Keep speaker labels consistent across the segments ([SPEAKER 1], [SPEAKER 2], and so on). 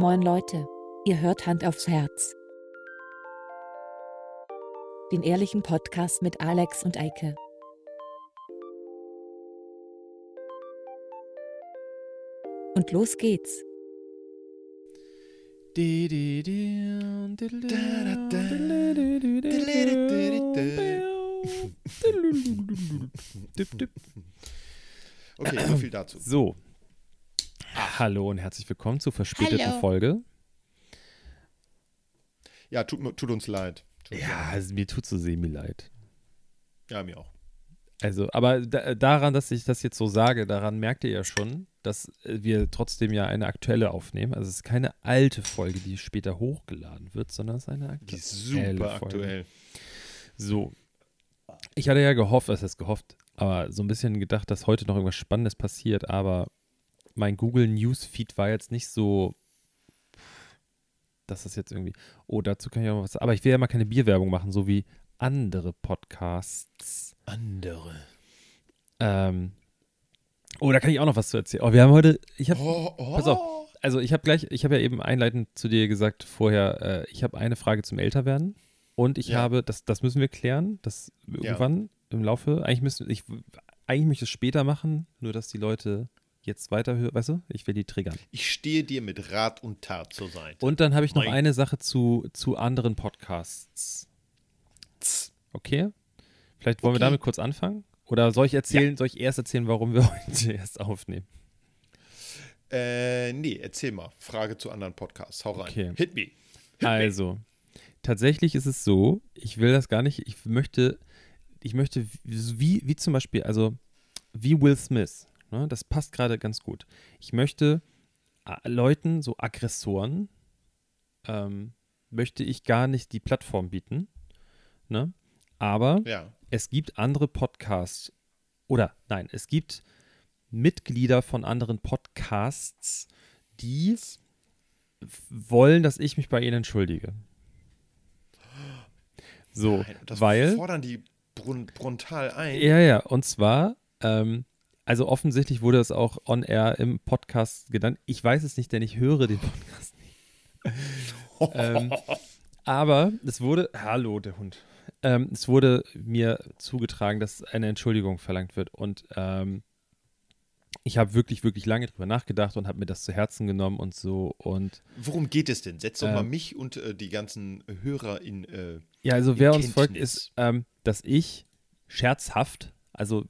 [SPEAKER 1] Moin Leute, ihr hört Hand aufs Herz. Den ehrlichen Podcast mit Alex und Eike. Und los geht's.
[SPEAKER 2] Okay, so viel dazu.
[SPEAKER 3] So. Hallo und herzlich willkommen zur verspäteten
[SPEAKER 1] Hallo.
[SPEAKER 3] Folge.
[SPEAKER 2] Ja, tut, tut uns leid. Tut uns
[SPEAKER 3] Ja,
[SPEAKER 2] leid.
[SPEAKER 3] mir tut so semi leid.
[SPEAKER 2] ja, mir auch.
[SPEAKER 3] Also, aber da, daran, dass ich das jetzt so sage, daran merkt ihr ja schon, dass äh, wir trotzdem ja eine aktuelle aufnehmen. Also es ist keine alte Folge, die später hochgeladen wird, sondern es ist eine aktuelle
[SPEAKER 2] Die ist super
[SPEAKER 3] Folge.
[SPEAKER 2] aktuell.
[SPEAKER 3] So. Ich hatte ja gehofft, was heißt gehofft, aber so ein bisschen gedacht, dass heute noch irgendwas Spannendes passiert, aber mein Google Newsfeed war jetzt nicht so, dass das jetzt irgendwie, oh, dazu kann ich auch noch was, aber ich will ja mal keine Bierwerbung machen, so wie andere Podcasts.
[SPEAKER 2] Andere.
[SPEAKER 3] Ähm, oh, da kann ich auch noch was zu erzählen. Oh, wir haben heute, ich habe,
[SPEAKER 2] Oh, oh.
[SPEAKER 3] Pass auf. also ich habe gleich, ich habe ja eben einleitend zu dir gesagt vorher, äh, ich habe eine Frage zum Älterwerden und ich
[SPEAKER 2] Ja.
[SPEAKER 3] habe, das, das müssen wir klären, das irgendwann im Laufe, eigentlich müssen, ich, eigentlich möchte ich es später machen, nur dass die Leute jetzt weiterhören, weißt du, ich will die triggern.
[SPEAKER 2] Ich stehe dir mit Rat und Tat zur Seite.
[SPEAKER 3] Und dann habe ich noch
[SPEAKER 2] Mein-
[SPEAKER 3] eine Sache zu, zu anderen Podcasts. Okay? Vielleicht wollen wir
[SPEAKER 2] Okay.
[SPEAKER 3] damit kurz anfangen? Oder soll ich erzählen, soll ich erst erzählen, warum wir heute erst aufnehmen?
[SPEAKER 2] Äh, nee, erzähl mal. Frage zu anderen Podcasts. Hau rein.
[SPEAKER 3] Okay.
[SPEAKER 2] Hit me. Hit me.
[SPEAKER 3] Also, tatsächlich ist es so, ich will das gar nicht, ich möchte, ich möchte, wie, wie zum Beispiel, also wie Will Smith, ne, das passt gerade ganz gut. Ich möchte äh, Leuten, so Aggressoren, ähm, möchte ich gar nicht die Plattform bieten, ne? Aber
[SPEAKER 2] Ja.
[SPEAKER 3] es gibt andere Podcasts, oder nein, es gibt Mitglieder von anderen Podcasts, die wollen, dass ich mich bei ihnen entschuldige. So,
[SPEAKER 2] Nein, das
[SPEAKER 3] weil,
[SPEAKER 2] fordern die brun brutal ein.
[SPEAKER 3] ja, ja, und zwar, ähm, also offensichtlich wurde es auch on air im Podcast genannt. Ich weiß es nicht, denn ich höre den Podcast nicht. ähm, aber es wurde, hallo, der Hund. Ähm, es wurde mir zugetragen, dass eine Entschuldigung verlangt wird. Und ähm, ich habe wirklich, wirklich lange drüber nachgedacht und habe mir das zu Herzen genommen und so. Und
[SPEAKER 2] Worum geht es denn? Setz doch
[SPEAKER 3] Ähm.
[SPEAKER 2] mal mich und äh, die ganzen Hörer in. Äh,
[SPEAKER 3] ja, also wer uns folgt, ist, ähm, dass ich scherzhaft, also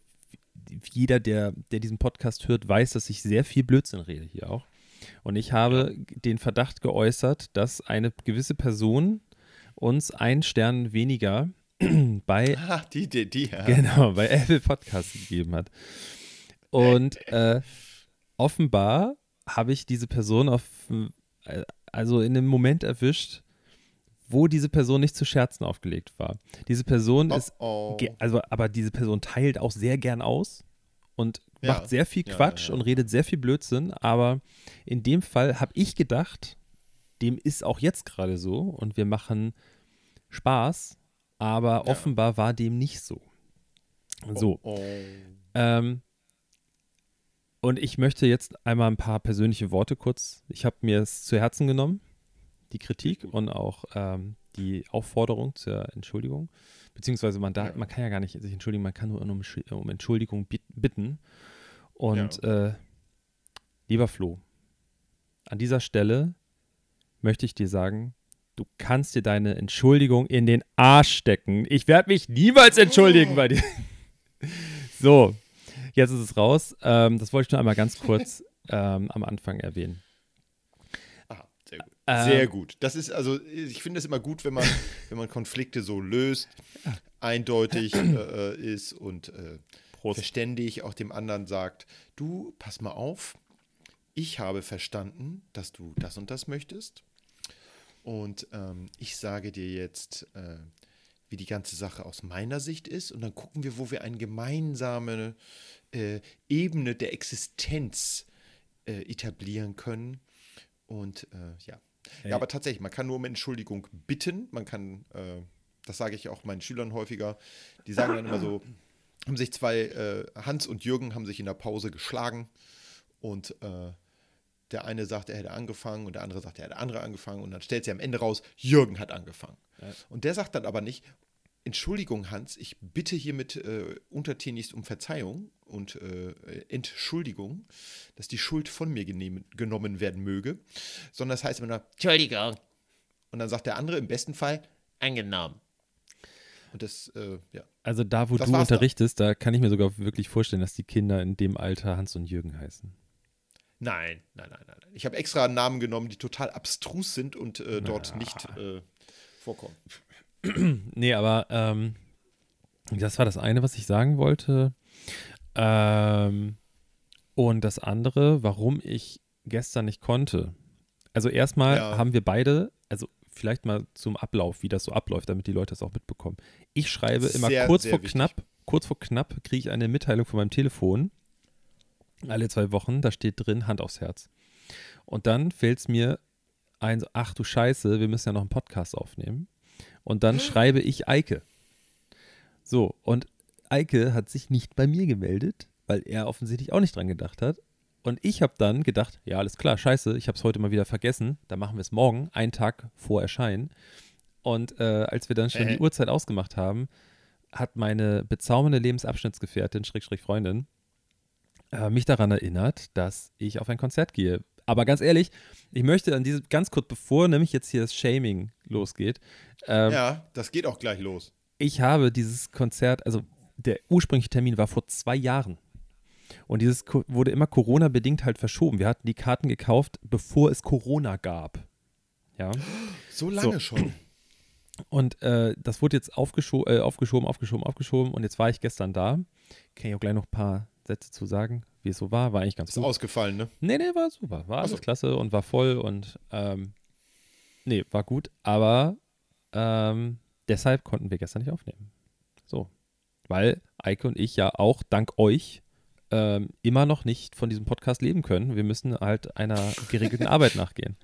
[SPEAKER 3] jeder, der, der diesen Podcast hört, weiß, dass ich sehr viel Blödsinn rede hier auch. Und ich habe den Verdacht geäußert, dass eine gewisse Person uns einen Stern weniger bei
[SPEAKER 2] ah, die, die, die. Ja.
[SPEAKER 3] genau, bei Apple Podcasts gegeben hat. Und äh, offenbar habe ich diese Person auf, äh, also in einem Moment erwischt, wo diese Person nicht zu Scherzen aufgelegt war. Diese Person ist,
[SPEAKER 2] Oh, oh.
[SPEAKER 3] ge- also, aber diese Person teilt auch sehr gern aus und
[SPEAKER 2] Ja.
[SPEAKER 3] macht sehr viel Quatsch
[SPEAKER 2] ja, ja.
[SPEAKER 3] und redet sehr viel Blödsinn, aber in dem Fall habe ich gedacht, dem ist auch jetzt gerade so und wir machen Spaß, aber offenbar war dem nicht so. So,
[SPEAKER 2] Oh, oh.
[SPEAKER 3] ähm, und ich möchte jetzt einmal ein paar persönliche Worte kurz. Ich habe mir es zu Herzen genommen, die Kritik und auch ähm, die Aufforderung zur Entschuldigung. Beziehungsweise man, da,
[SPEAKER 2] Ja.
[SPEAKER 3] man kann ja gar nicht sich entschuldigen, man kann nur um, Entsch- um Entschuldigung bit- bitten. Und äh, lieber Flo, an dieser Stelle möchte ich dir sagen, du kannst dir deine Entschuldigung in den Arsch stecken. Ich werde mich niemals entschuldigen bei dir. So, jetzt ist es raus. Ähm, das wollte ich nur einmal ganz kurz ähm, am Anfang erwähnen.
[SPEAKER 2] Sehr gut. Sehr gut. Das ist also, ich finde es immer gut, wenn man, wenn man Konflikte so löst, eindeutig äh, ist und äh, verständig auch dem anderen sagt, du, pass mal auf, ich habe verstanden, dass du das und das möchtest. Und ähm, ich sage dir jetzt, äh, wie die ganze Sache aus meiner Sicht ist. Und dann gucken wir, wo wir eine gemeinsame äh, Ebene der Existenz äh, etablieren können. Und äh, ja. Ja, aber tatsächlich, man kann nur um Entschuldigung bitten. Man kann, äh, das sage ich auch meinen Schülern häufiger, die sagen dann immer so, haben sich zwei, äh, Hans und Jürgen haben sich in der Pause geschlagen und äh, der eine sagt, er hätte angefangen und der andere sagt, er hätte andere angefangen und dann stellt sie am Ende raus, Jürgen hat angefangen. Ja. Und der sagt dann aber nicht, Entschuldigung, Hans, ich bitte hiermit äh, untertänigst um Verzeihung und äh, Entschuldigung, dass die Schuld von mir genommen werden möge, sondern das heißt immer nur, Entschuldigung. Und dann sagt der andere im besten Fall, angenommen. Und das, äh, ja.
[SPEAKER 3] Also da, wo das du unterrichtest, da. da kann ich mir sogar wirklich vorstellen, dass die Kinder in dem Alter Hans und Jürgen heißen.
[SPEAKER 2] Nein, nein, nein, nein. Ich habe extra Namen genommen, die total abstrus sind und äh, dort nicht äh, vorkommen.
[SPEAKER 3] nee, aber ähm, das war das eine, was ich sagen wollte. Ähm, und das andere, warum ich gestern nicht konnte. Also erstmal ja. haben wir beide, also vielleicht mal zum Ablauf, wie das so abläuft, damit die Leute das auch mitbekommen. Ich schreibe immer sehr, kurz sehr vor wichtig. knapp, kurz vor knapp kriege ich eine Mitteilung von meinem Telefon. Alle zwei Wochen, da steht drin Hand aufs Herz. Und dann fällt es mir ein, ach du Scheiße, wir müssen ja noch einen Podcast aufnehmen. Und dann schreibe ich Eike. So, und Eike hat sich nicht bei mir gemeldet, weil er offensichtlich auch nicht dran gedacht hat. Und ich habe dann gedacht, ja, alles klar, scheiße, ich habe es heute mal wieder vergessen. Dann machen wir es morgen, einen Tag vor Erscheinen. Und äh, als wir dann schon äh. die Uhrzeit ausgemacht haben, hat meine bezaubernde Lebensabschnittsgefährtin, Schrägstrich Freundin, äh, mich daran erinnert, dass ich auf ein Konzert gehe. Aber ganz ehrlich, ich möchte an diese, ganz kurz, bevor nämlich jetzt hier das Shaming losgeht.
[SPEAKER 2] Ähm, ja, das geht auch gleich los.
[SPEAKER 3] Ich habe dieses Konzert, also der ursprüngliche Termin war vor zwei Jahren. Und dieses wurde immer Corona-bedingt halt verschoben. Wir hatten die Karten gekauft, bevor es Corona gab. Ja.
[SPEAKER 2] So lange so. schon.
[SPEAKER 3] Und äh, das wurde jetzt aufgescho äh, aufgeschoben, aufgeschoben, aufgeschoben. Und jetzt war ich gestern da. Kann ich auch gleich noch ein paar Sätze zu sagen, wie es so war. War eigentlich ganz
[SPEAKER 2] Ist gut. ausgefallen, ne?
[SPEAKER 3] Nee, nee, war super. War alles so. klasse und war voll und ähm, nee, war gut. Aber ähm, deshalb konnten wir gestern nicht aufnehmen. So. Weil Eike und ich ja auch dank euch ähm, immer noch nicht von diesem Podcast leben können. Wir müssen halt einer geregelten Arbeit nachgehen.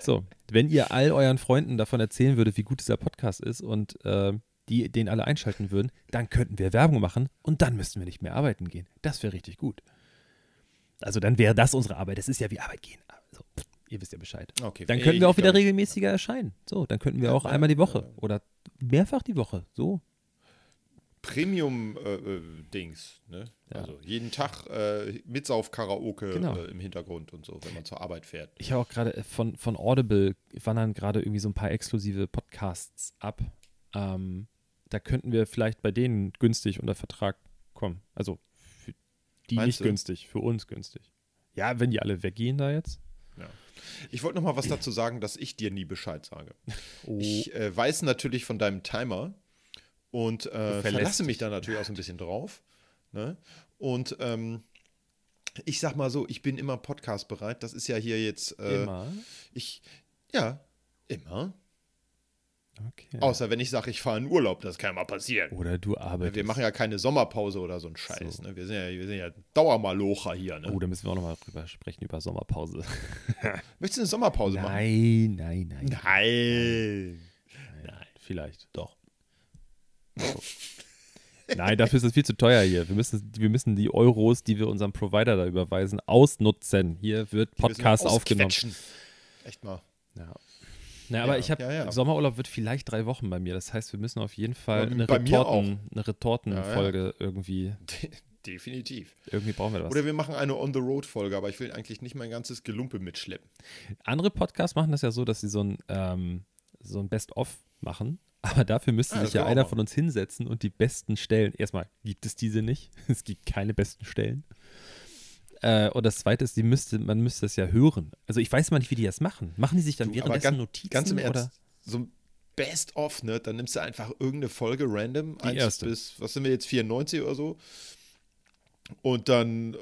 [SPEAKER 3] So, wenn ihr all euren Freunden davon erzählen würdet, wie gut dieser Podcast ist und äh, die den alle einschalten würden, dann könnten wir Werbung machen und dann müssten wir nicht mehr arbeiten gehen. Das wäre richtig gut. Also dann wäre das unsere Arbeit. Das ist ja wie Arbeit gehen. Also, ihr wisst ja Bescheid. Okay, dann könnten wir auch wieder regelmäßiger erscheinen. So, dann könnten wir auch einmal die Woche oder mehrfach die Woche. So,
[SPEAKER 2] Premium-Dings. Äh, äh, ne? ja. Also jeden Tag äh, Mitsauf-Karaoke genau. äh, im Hintergrund und so, wenn man zur Arbeit fährt.
[SPEAKER 3] Ich habe auch gerade äh, von, von Audible wandern gerade irgendwie so ein paar exklusive Podcasts ab. Ähm, da könnten wir vielleicht bei denen günstig unter Vertrag kommen. Also für die Meinst nicht du? günstig, für uns günstig. Ja, wenn die alle weggehen da jetzt.
[SPEAKER 2] Ja. Ich wollte noch mal was dazu sagen, dass ich dir nie Bescheid sage. Oh. Ich äh, weiß natürlich von deinem Timer, und äh, verlasse mich da natürlich auch so ein bisschen drauf. Ne? Und ähm, ich sag mal so, ich bin immer Podcast bereit. Das ist ja hier jetzt. Äh, immer? Ich, ja, immer. Okay. Außer wenn ich sage, ich fahre in Urlaub, das kann ja mal passieren.
[SPEAKER 3] Oder du arbeitest.
[SPEAKER 2] Wir machen ja keine Sommerpause oder so ein Scheiß. So. Ne? Wir, sind ja, wir sind ja Dauermalocher hier. Ne?
[SPEAKER 3] Oh, da müssen wir auch nochmal drüber sprechen, über Sommerpause.
[SPEAKER 2] Möchtest du eine Sommerpause
[SPEAKER 3] nein, machen? Nein, nein,
[SPEAKER 2] nein. Nein.
[SPEAKER 3] Nein. Vielleicht, doch. Nein, dafür ist es viel zu teuer hier. Wir müssen, wir müssen die Euros, die wir unserem Provider da überweisen, ausnutzen. Hier wird Podcast aufgenommen.
[SPEAKER 2] Echt mal.
[SPEAKER 3] Ja. Na, aber ja, ich habe ja, ja. Sommerurlaub wird vielleicht drei Wochen bei mir. Das heißt, wir müssen auf jeden Fall eine, Retorten, eine Retortenfolge irgendwie.
[SPEAKER 2] De definitiv.
[SPEAKER 3] Irgendwie brauchen wir das.
[SPEAKER 2] Oder wir machen eine On-the-Road-Folge, aber ich will eigentlich nicht mein ganzes Gelumpe mitschleppen.
[SPEAKER 3] Andere Podcasts machen das ja so, dass sie so ein, ähm, so ein Best-of machen aber dafür müsste sich ja einer von uns hinsetzen und die besten Stellen. Erstmal gibt es diese nicht. Es gibt keine besten Stellen. Äh, und das zweite ist, die müsste, man müsste es ja hören. Also ich weiß mal nicht, wie die das machen. Machen die sich dann du, währenddessen ganz, Notizen?
[SPEAKER 2] Ganz im Ernst, oder? so ein Best-of, ne? Dann nimmst du einfach irgendeine Folge random.
[SPEAKER 3] Die erste.
[SPEAKER 2] bis, was sind wir jetzt, 94 oder so? Und dann äh,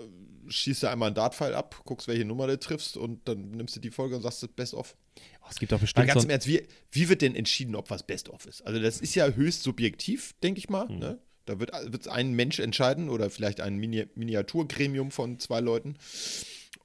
[SPEAKER 2] schießt du einmal einen Dartpfeil ab, guckst, welche Nummer du triffst und dann nimmst du die Folge und sagst das Best-of.
[SPEAKER 3] Oh, es gibt auch bestimmt.
[SPEAKER 2] Aber ganz im Ernst, wie, wie wird denn entschieden, ob was Best-of ist? Also, das ist ja höchst subjektiv, denke ich mal. Mhm. Ne? Da wird es ein Mensch entscheiden oder vielleicht ein Mini Miniaturgremium von zwei Leuten.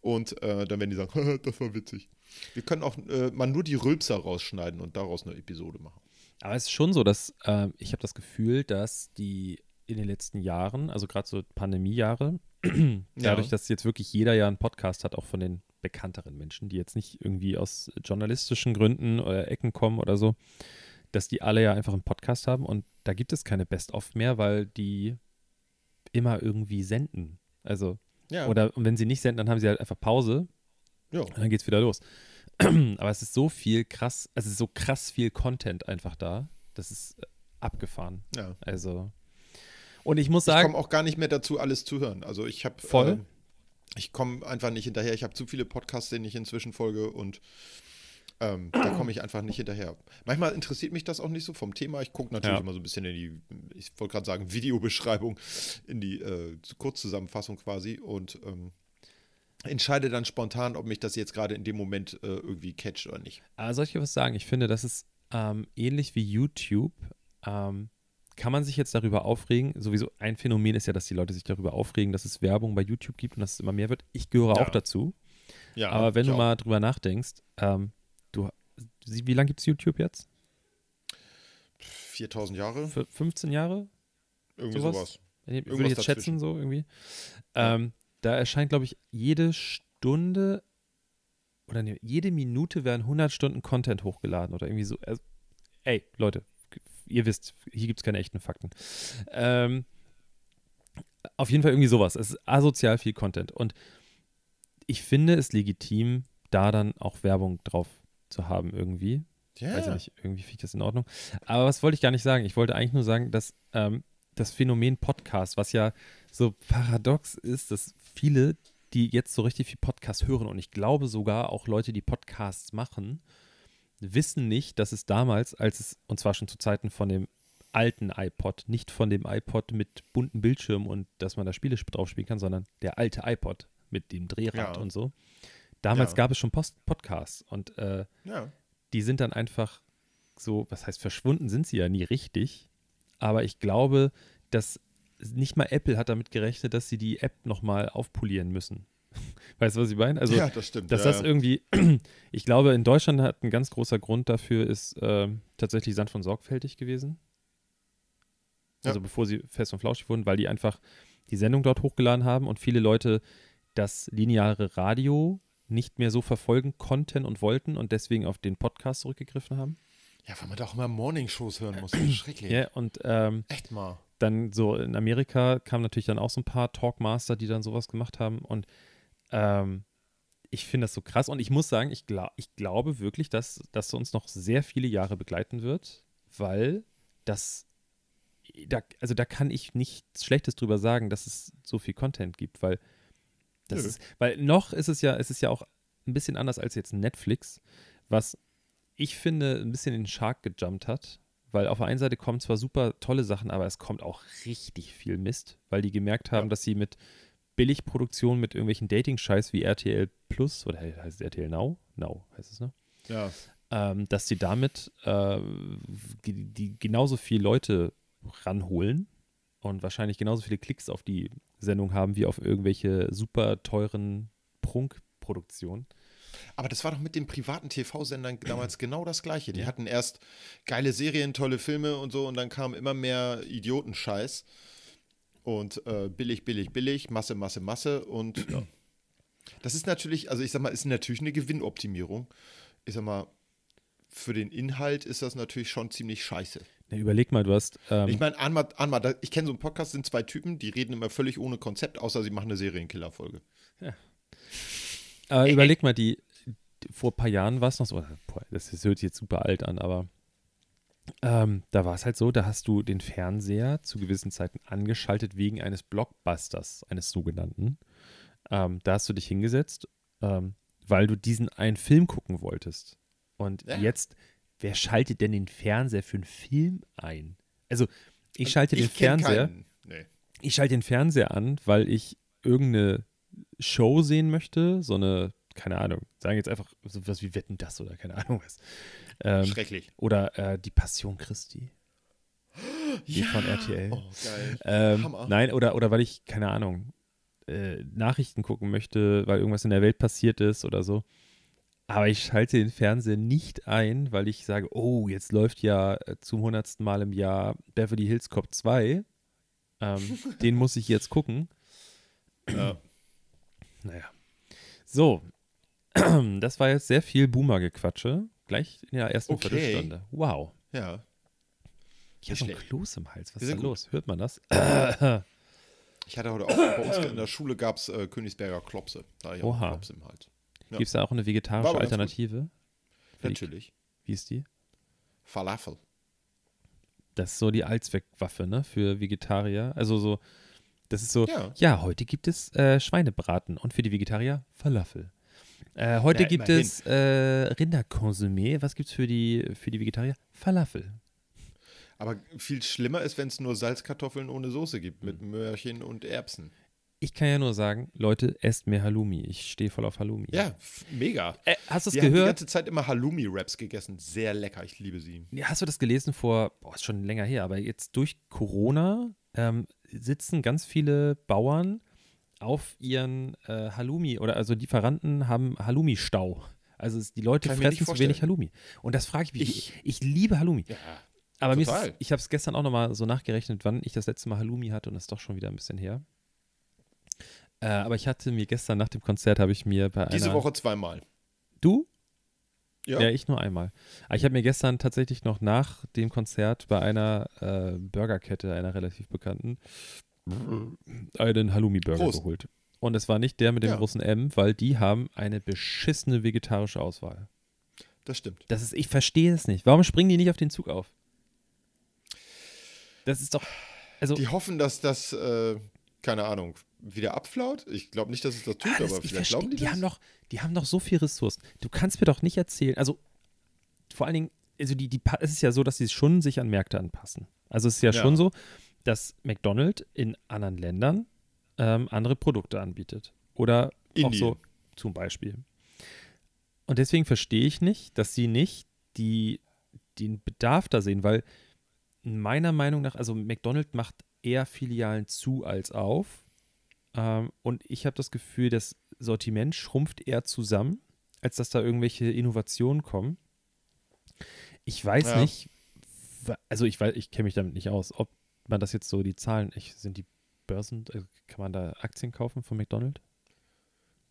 [SPEAKER 2] Und äh, dann werden die sagen, das war witzig. Wir können auch äh, mal nur die Rülpser rausschneiden und daraus eine Episode machen.
[SPEAKER 3] Aber es ist schon so, dass äh, ich habe das Gefühl, dass die in den letzten Jahren, also gerade so Pandemiejahre, dadurch, ja. dass jetzt wirklich jeder ja einen Podcast hat, auch von den bekannteren Menschen, die jetzt nicht irgendwie aus journalistischen Gründen oder Ecken kommen oder so, dass die alle ja einfach einen Podcast haben und da gibt es keine Best-of mehr, weil die immer irgendwie senden. Also,
[SPEAKER 2] Ja.
[SPEAKER 3] oder und wenn sie nicht senden, dann haben sie halt einfach Pause
[SPEAKER 2] ja.
[SPEAKER 3] und dann geht's wieder los. Aber es ist so viel krass, es ist so krass viel Content einfach da. Das ist äh, abgefahren.
[SPEAKER 2] ja.
[SPEAKER 3] Also. Und ich muss
[SPEAKER 2] Ich
[SPEAKER 3] sagen,
[SPEAKER 2] komme auch gar nicht mehr dazu, alles zu hören. Also ich habe
[SPEAKER 3] Voll.
[SPEAKER 2] ähm, ich komme einfach nicht hinterher. Ich habe zu viele Podcasts, denen ich inzwischen folge und ähm, da komme ich einfach nicht hinterher. Manchmal interessiert mich das auch nicht so vom Thema. Ich gucke natürlich
[SPEAKER 3] Ja.
[SPEAKER 2] immer so ein bisschen in die, ich wollte gerade sagen, Videobeschreibung, in die äh, Kurzzusammenfassung quasi und ähm, entscheide dann spontan, ob mich das jetzt gerade in dem Moment äh, irgendwie catcht oder nicht.
[SPEAKER 3] Aber soll ich dir was sagen? Ich finde, das ist ähm, ähnlich wie YouTube. Ähm, kann man sich jetzt darüber aufregen? Sowieso ein Phänomen ist ja, dass die Leute sich darüber aufregen, dass es Werbung bei YouTube gibt und dass es immer mehr wird. Ich gehöre
[SPEAKER 2] Ja.
[SPEAKER 3] auch dazu.
[SPEAKER 2] Ja,
[SPEAKER 3] Aber wenn du
[SPEAKER 2] auch.
[SPEAKER 3] mal drüber nachdenkst, ähm, wie lange gibt es YouTube jetzt?
[SPEAKER 2] 4000 Jahre,
[SPEAKER 3] Für 15 Jahre?
[SPEAKER 2] irgendwie
[SPEAKER 3] sowas?
[SPEAKER 2] sowas.
[SPEAKER 3] Würde ich
[SPEAKER 2] Irgendwas
[SPEAKER 3] jetzt schätzen,
[SPEAKER 2] dazwischen.
[SPEAKER 3] so irgendwie. Ähm, da erscheint, glaube ich, jede Stunde oder nee, jede Minute werden 100 Stunden Content hochgeladen oder irgendwie so. Also, ey, Leute, ihr wisst, hier gibt es keine echten Fakten. Ähm, auf jeden Fall irgendwie sowas. Es ist asozial viel Content. Und ich finde es legitim, da dann auch Werbung drauf zu haben irgendwie.
[SPEAKER 2] Ja.
[SPEAKER 3] Weiß ich nicht, irgendwie finde ich das in Ordnung. Aber was wollte ich gar nicht sagen? Ich wollte eigentlich nur sagen, dass ähm, das Phänomen Podcast, was ja so paradox ist, dass viele, die jetzt so richtig viel Podcast hören und ich glaube sogar auch Leute, die Podcasts machen, wissen nicht, dass es damals, als es, und zwar schon zu Zeiten von dem alten iPod, nicht von dem iPod mit bunten Bildschirmen und dass man da Spiele drauf spielen kann, sondern der alte iPod mit dem Drehrad
[SPEAKER 2] Ja.
[SPEAKER 3] und so. Damals
[SPEAKER 2] Ja.
[SPEAKER 3] gab es schon Post Podcasts und äh,
[SPEAKER 2] ja.
[SPEAKER 3] die sind dann einfach so, was heißt verschwunden sind sie ja nie richtig, aber ich glaube, dass nicht mal Apple hat damit gerechnet, dass sie die App nochmal aufpolieren müssen. Weißt du, was ich meine? Also,
[SPEAKER 2] ja, das stimmt.
[SPEAKER 3] dass
[SPEAKER 2] ja,
[SPEAKER 3] das
[SPEAKER 2] ja.
[SPEAKER 3] irgendwie, ich glaube, in Deutschland hat ein ganz großer Grund dafür ist ähm, tatsächlich Sand von Sorgfältig gewesen. Also
[SPEAKER 2] Ja.
[SPEAKER 3] bevor sie fest und flauschig wurden, weil die einfach die Sendung dort hochgeladen haben und viele Leute das lineare Radio nicht mehr so verfolgen konnten und wollten und deswegen auf den Podcast zurückgegriffen haben.
[SPEAKER 2] Ja, weil man da auch immer Morningshows hören muss. Das ist schrecklich.
[SPEAKER 3] Ja, und ähm,
[SPEAKER 2] Echt mal.
[SPEAKER 3] dann so in Amerika kamen natürlich dann auch so ein paar Talkmaster, die dann sowas gemacht haben. Und ähm, ich finde das so krass. Und ich muss sagen, ich, gla ich glaube wirklich, dass das uns noch sehr viele Jahre begleiten wird, weil das, da, also da kann ich nichts Schlechtes drüber sagen, dass es so viel Content gibt, weil das
[SPEAKER 2] Nö.
[SPEAKER 3] ist, weil noch ist es ja, es ist ja auch ein bisschen anders als jetzt Netflix, was ich finde ein bisschen in den Shark gejumpt hat, weil auf der einen Seite kommen zwar super tolle Sachen, aber es kommt auch richtig viel Mist, weil die gemerkt haben,
[SPEAKER 2] Ja.
[SPEAKER 3] dass sie mit Billigproduktionen, mit irgendwelchen Dating-Scheiß wie RTL Plus oder heißt es RTL Now? Now heißt es, ne?
[SPEAKER 2] Ja.
[SPEAKER 3] ähm, dass sie damit äh, die, die genauso viele Leute ranholen und wahrscheinlich genauso viele Klicks auf die Sendung haben wie auf irgendwelche super teuren Prunkproduktionen.
[SPEAKER 2] Aber das war doch mit den privaten TV-Sendern damals genau das Gleiche. Die
[SPEAKER 3] Ja.
[SPEAKER 2] hatten erst geile Serien, tolle Filme und so und dann kam immer mehr Idiotenscheiß. Und äh, billig, billig, billig, Masse, Masse, Masse. Und ja. das ist natürlich, also ich sag mal, ist natürlich eine Gewinnoptimierung. Ich sag mal, für den Inhalt ist das natürlich schon ziemlich scheiße.
[SPEAKER 3] Na, überleg mal, du hast. Ähm,
[SPEAKER 2] Ich meine, Anma, Anma, da- ich kenne so einen Podcast, sind zwei Typen, die reden immer völlig ohne Konzept, außer sie machen eine Serienkiller-Folge.
[SPEAKER 3] äh, überleg mal, die, die vor ein paar Jahren war es noch so, boah, das, das hört sich jetzt super alt an, aber ähm, da war es halt so, da hast du den Fernseher zu gewissen Zeiten angeschaltet wegen eines Blockbusters, eines sogenannten. Ähm, da hast du dich hingesetzt, ähm, weil du diesen einen Film gucken wolltest. Und
[SPEAKER 2] Ja.
[SPEAKER 3] jetzt, wer schaltet denn den Fernseher für einen Film ein? Also, ich schalte den
[SPEAKER 2] kenn
[SPEAKER 3] Fernseher.
[SPEAKER 2] Nee.
[SPEAKER 3] ich schalte den Fernseher an, weil ich irgendeine Show sehen möchte, so eine, keine Ahnung, sagen jetzt einfach sowas wie Wetten das oder keine Ahnung was. Ähm,
[SPEAKER 2] Schrecklich.
[SPEAKER 3] oder äh, die Passion Christi. Die von RTL.
[SPEAKER 2] Oh, geil.
[SPEAKER 3] Ähm,
[SPEAKER 2] Hammer.
[SPEAKER 3] nein, oder, oder weil ich, keine Ahnung, äh, Nachrichten gucken möchte, weil irgendwas in der Welt passiert ist oder so. Aber ich schalte den Fernseher nicht ein, weil ich sage, oh, jetzt läuft ja äh, zum hundertsten Mal im Jahr Beverly Hills Cop 2. Ähm, den muss ich jetzt gucken.
[SPEAKER 2] Ja.
[SPEAKER 3] Naja. So, das war jetzt sehr viel Boomer-Gequatsche. Gleich in der ersten
[SPEAKER 2] Okay.
[SPEAKER 3] Viertelstunde. Wow.
[SPEAKER 2] Ja.
[SPEAKER 3] Ich habe ein
[SPEAKER 2] schlecht.
[SPEAKER 3] Kloß im Hals. Was ist da los? Hört man das?
[SPEAKER 2] Ich hatte heute auch, bei uns in der Schule gab es äh, Königsberger Klopse. Da hatte ich auch
[SPEAKER 3] Oha.
[SPEAKER 2] Klops im Hals. Ja.
[SPEAKER 3] Gibt es da auch eine vegetarische. Alternative? Die-
[SPEAKER 2] Natürlich.
[SPEAKER 3] Wie ist die?
[SPEAKER 2] Falafel.
[SPEAKER 3] Das ist so die Allzweckwaffe, ne? Für Vegetarier. Also so, das ist so, ja,
[SPEAKER 2] Ja.
[SPEAKER 3] heute gibt es äh, Schweinebraten und für die Vegetarier Falafel. Äh, heute
[SPEAKER 2] Ja,
[SPEAKER 3] gibt
[SPEAKER 2] immerhin.
[SPEAKER 3] es äh, Rinderkonsumé. Was gibt es für die, für die Vegetarier? Falafel.
[SPEAKER 2] Aber viel schlimmer ist, wenn es nur Salzkartoffeln ohne Soße gibt, mit Möhrchen und Erbsen.
[SPEAKER 3] Ich kann ja nur sagen, Leute, esst mehr Halloumi. Ich stehe voll auf Halloumi.
[SPEAKER 2] Ja, mega.
[SPEAKER 3] Äh, hast du es
[SPEAKER 2] Wir haben die
[SPEAKER 3] gehört?
[SPEAKER 2] ganze Zeit immer Halloumi-Wraps gegessen. Sehr lecker, ich liebe sie.
[SPEAKER 3] Ja, Hast du das gelesen vor, boah, ist schon länger her, aber jetzt durch Corona ähm, sitzen ganz viele Bauern auf ihren äh, Halloumi oder also Lieferanten haben Halloumi-Stau. Also es, die Leute
[SPEAKER 2] ich
[SPEAKER 3] fressen zu wenig. Halloumi. Und das frage ich mich. Ich,
[SPEAKER 2] Ich-
[SPEAKER 3] ich liebe Halloumi.
[SPEAKER 2] Ja.
[SPEAKER 3] Aber mir ist,
[SPEAKER 2] total.
[SPEAKER 3] ich habe es gestern auch nochmal so nachgerechnet, wann ich das letzte Mal Halloumi hatte und das ist doch schon wieder ein bisschen her. Äh, aber ich hatte mir gestern nach dem Konzert habe ich mir bei
[SPEAKER 2] Diese
[SPEAKER 3] einer
[SPEAKER 2] Woche zweimal.
[SPEAKER 3] du
[SPEAKER 2] Ja.
[SPEAKER 3] Ja, ich nur einmal. Aber ich habe mir gestern tatsächlich noch nach dem Konzert bei einer äh, Burgerkette, einer relativ bekannten, einen Halloumi-Burger
[SPEAKER 2] Prost.
[SPEAKER 3] geholt. Und es war nicht der mit dem
[SPEAKER 2] Ja.
[SPEAKER 3] großen M, weil die haben eine beschissene vegetarische Auswahl.
[SPEAKER 2] Das stimmt.
[SPEAKER 3] Das ist, ich verstehe es nicht. Warum springen die nicht auf den Zug auf? Das ist doch, also
[SPEAKER 2] Die hoffen, dass das, äh, keine Ahnung, wieder abflaut. Ich glaube nicht, dass es das tut,
[SPEAKER 3] alles,
[SPEAKER 2] aber
[SPEAKER 3] ich
[SPEAKER 2] vielleicht glauben die,
[SPEAKER 3] die
[SPEAKER 2] das.
[SPEAKER 3] haben doch, die haben doch so viel Ressourcen. Du kannst mir doch nicht erzählen, also vor allen Dingen, also die, die, es ist ja so, dass sie schon sich an Märkte anpassen. Also es ist ja,
[SPEAKER 2] Ja.
[SPEAKER 3] schon so, dass McDonald's in anderen Ländern ähm, andere Produkte anbietet. Oder auch
[SPEAKER 2] Indien.
[SPEAKER 3] so zum Beispiel. Und deswegen verstehe ich nicht, dass sie nicht die, den Bedarf da sehen, weil meiner Meinung nach, also McDonald's macht eher Filialen zu als auf. Ähm, und ich habe das Gefühl, das Sortiment schrumpft eher zusammen, als dass da irgendwelche Innovationen kommen. Ich weiß
[SPEAKER 2] Ja.
[SPEAKER 3] nicht, also ich weiß, ich kenne mich damit nicht aus, ob man das jetzt so, die Zahlen, ich, sind die Börsen, äh, kann man da Aktien kaufen von McDonald's?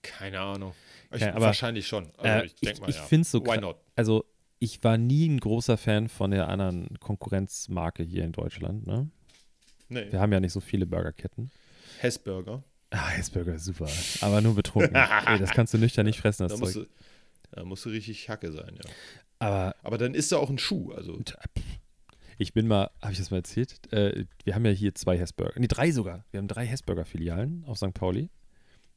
[SPEAKER 2] Keine Ahnung. Ich,
[SPEAKER 3] Ja, aber-
[SPEAKER 2] wahrscheinlich schon. Also
[SPEAKER 3] Äh,
[SPEAKER 2] ich denke mal,
[SPEAKER 3] ich
[SPEAKER 2] ja.
[SPEAKER 3] finde es so
[SPEAKER 2] Why not?
[SPEAKER 3] Also ich war nie ein großer Fan von der anderen Konkurrenzmarke hier in Deutschland. Ne?
[SPEAKER 2] Nee.
[SPEAKER 3] Wir haben ja nicht so viele Burgerketten.
[SPEAKER 2] Hessburger.
[SPEAKER 3] Ah, Hessburger ist super. Aber nur betrunken. Ey, das kannst du nüchtern nicht fressen,
[SPEAKER 2] Da
[SPEAKER 3] das
[SPEAKER 2] musst,
[SPEAKER 3] Zeug.
[SPEAKER 2] du, da musst du richtig Hacke sein, ja.
[SPEAKER 3] Aber
[SPEAKER 2] Aber dann ist da auch ein Schuh. Also
[SPEAKER 3] ich bin mal, habe ich das mal erzählt? Äh, wir haben ja hier zwei Hessburger. Nee, drei sogar. Wir haben drei Hessburger-Filialen auf St. Pauli.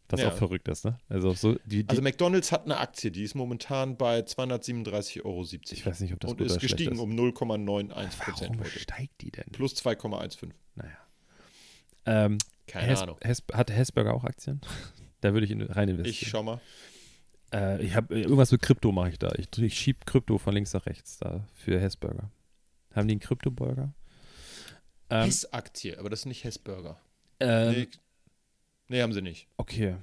[SPEAKER 3] Was
[SPEAKER 2] Ja.
[SPEAKER 3] auch verrückt ist, ne? Also so, die, die,
[SPEAKER 2] Also McDonalds hat eine Aktie, die ist momentan bei 237,70 Euro.
[SPEAKER 3] ich weiß nicht, ob das
[SPEAKER 2] und ist gestiegen
[SPEAKER 3] ist.
[SPEAKER 2] um 0,91 Prozent
[SPEAKER 3] Warum steigt die denn?
[SPEAKER 2] Plus 2,15.
[SPEAKER 3] Naja. Ähm,
[SPEAKER 2] Keine
[SPEAKER 3] Hess,
[SPEAKER 2] Ahnung.
[SPEAKER 3] Hess, hat Hessburger auch Aktien? da würde ich in, rein investieren.
[SPEAKER 2] Ich schau mal.
[SPEAKER 3] Äh, ich habe irgendwas mit Krypto mache ich da. Ich, ich schiebe Krypto von links nach rechts da für Hessburger. Haben die einen Krypto-Burger? Ähm,
[SPEAKER 2] Hess-Aktie, aber das ist nicht Hessburger.
[SPEAKER 3] ähm,
[SPEAKER 2] Nee, nee, haben sie nicht.
[SPEAKER 3] Okay.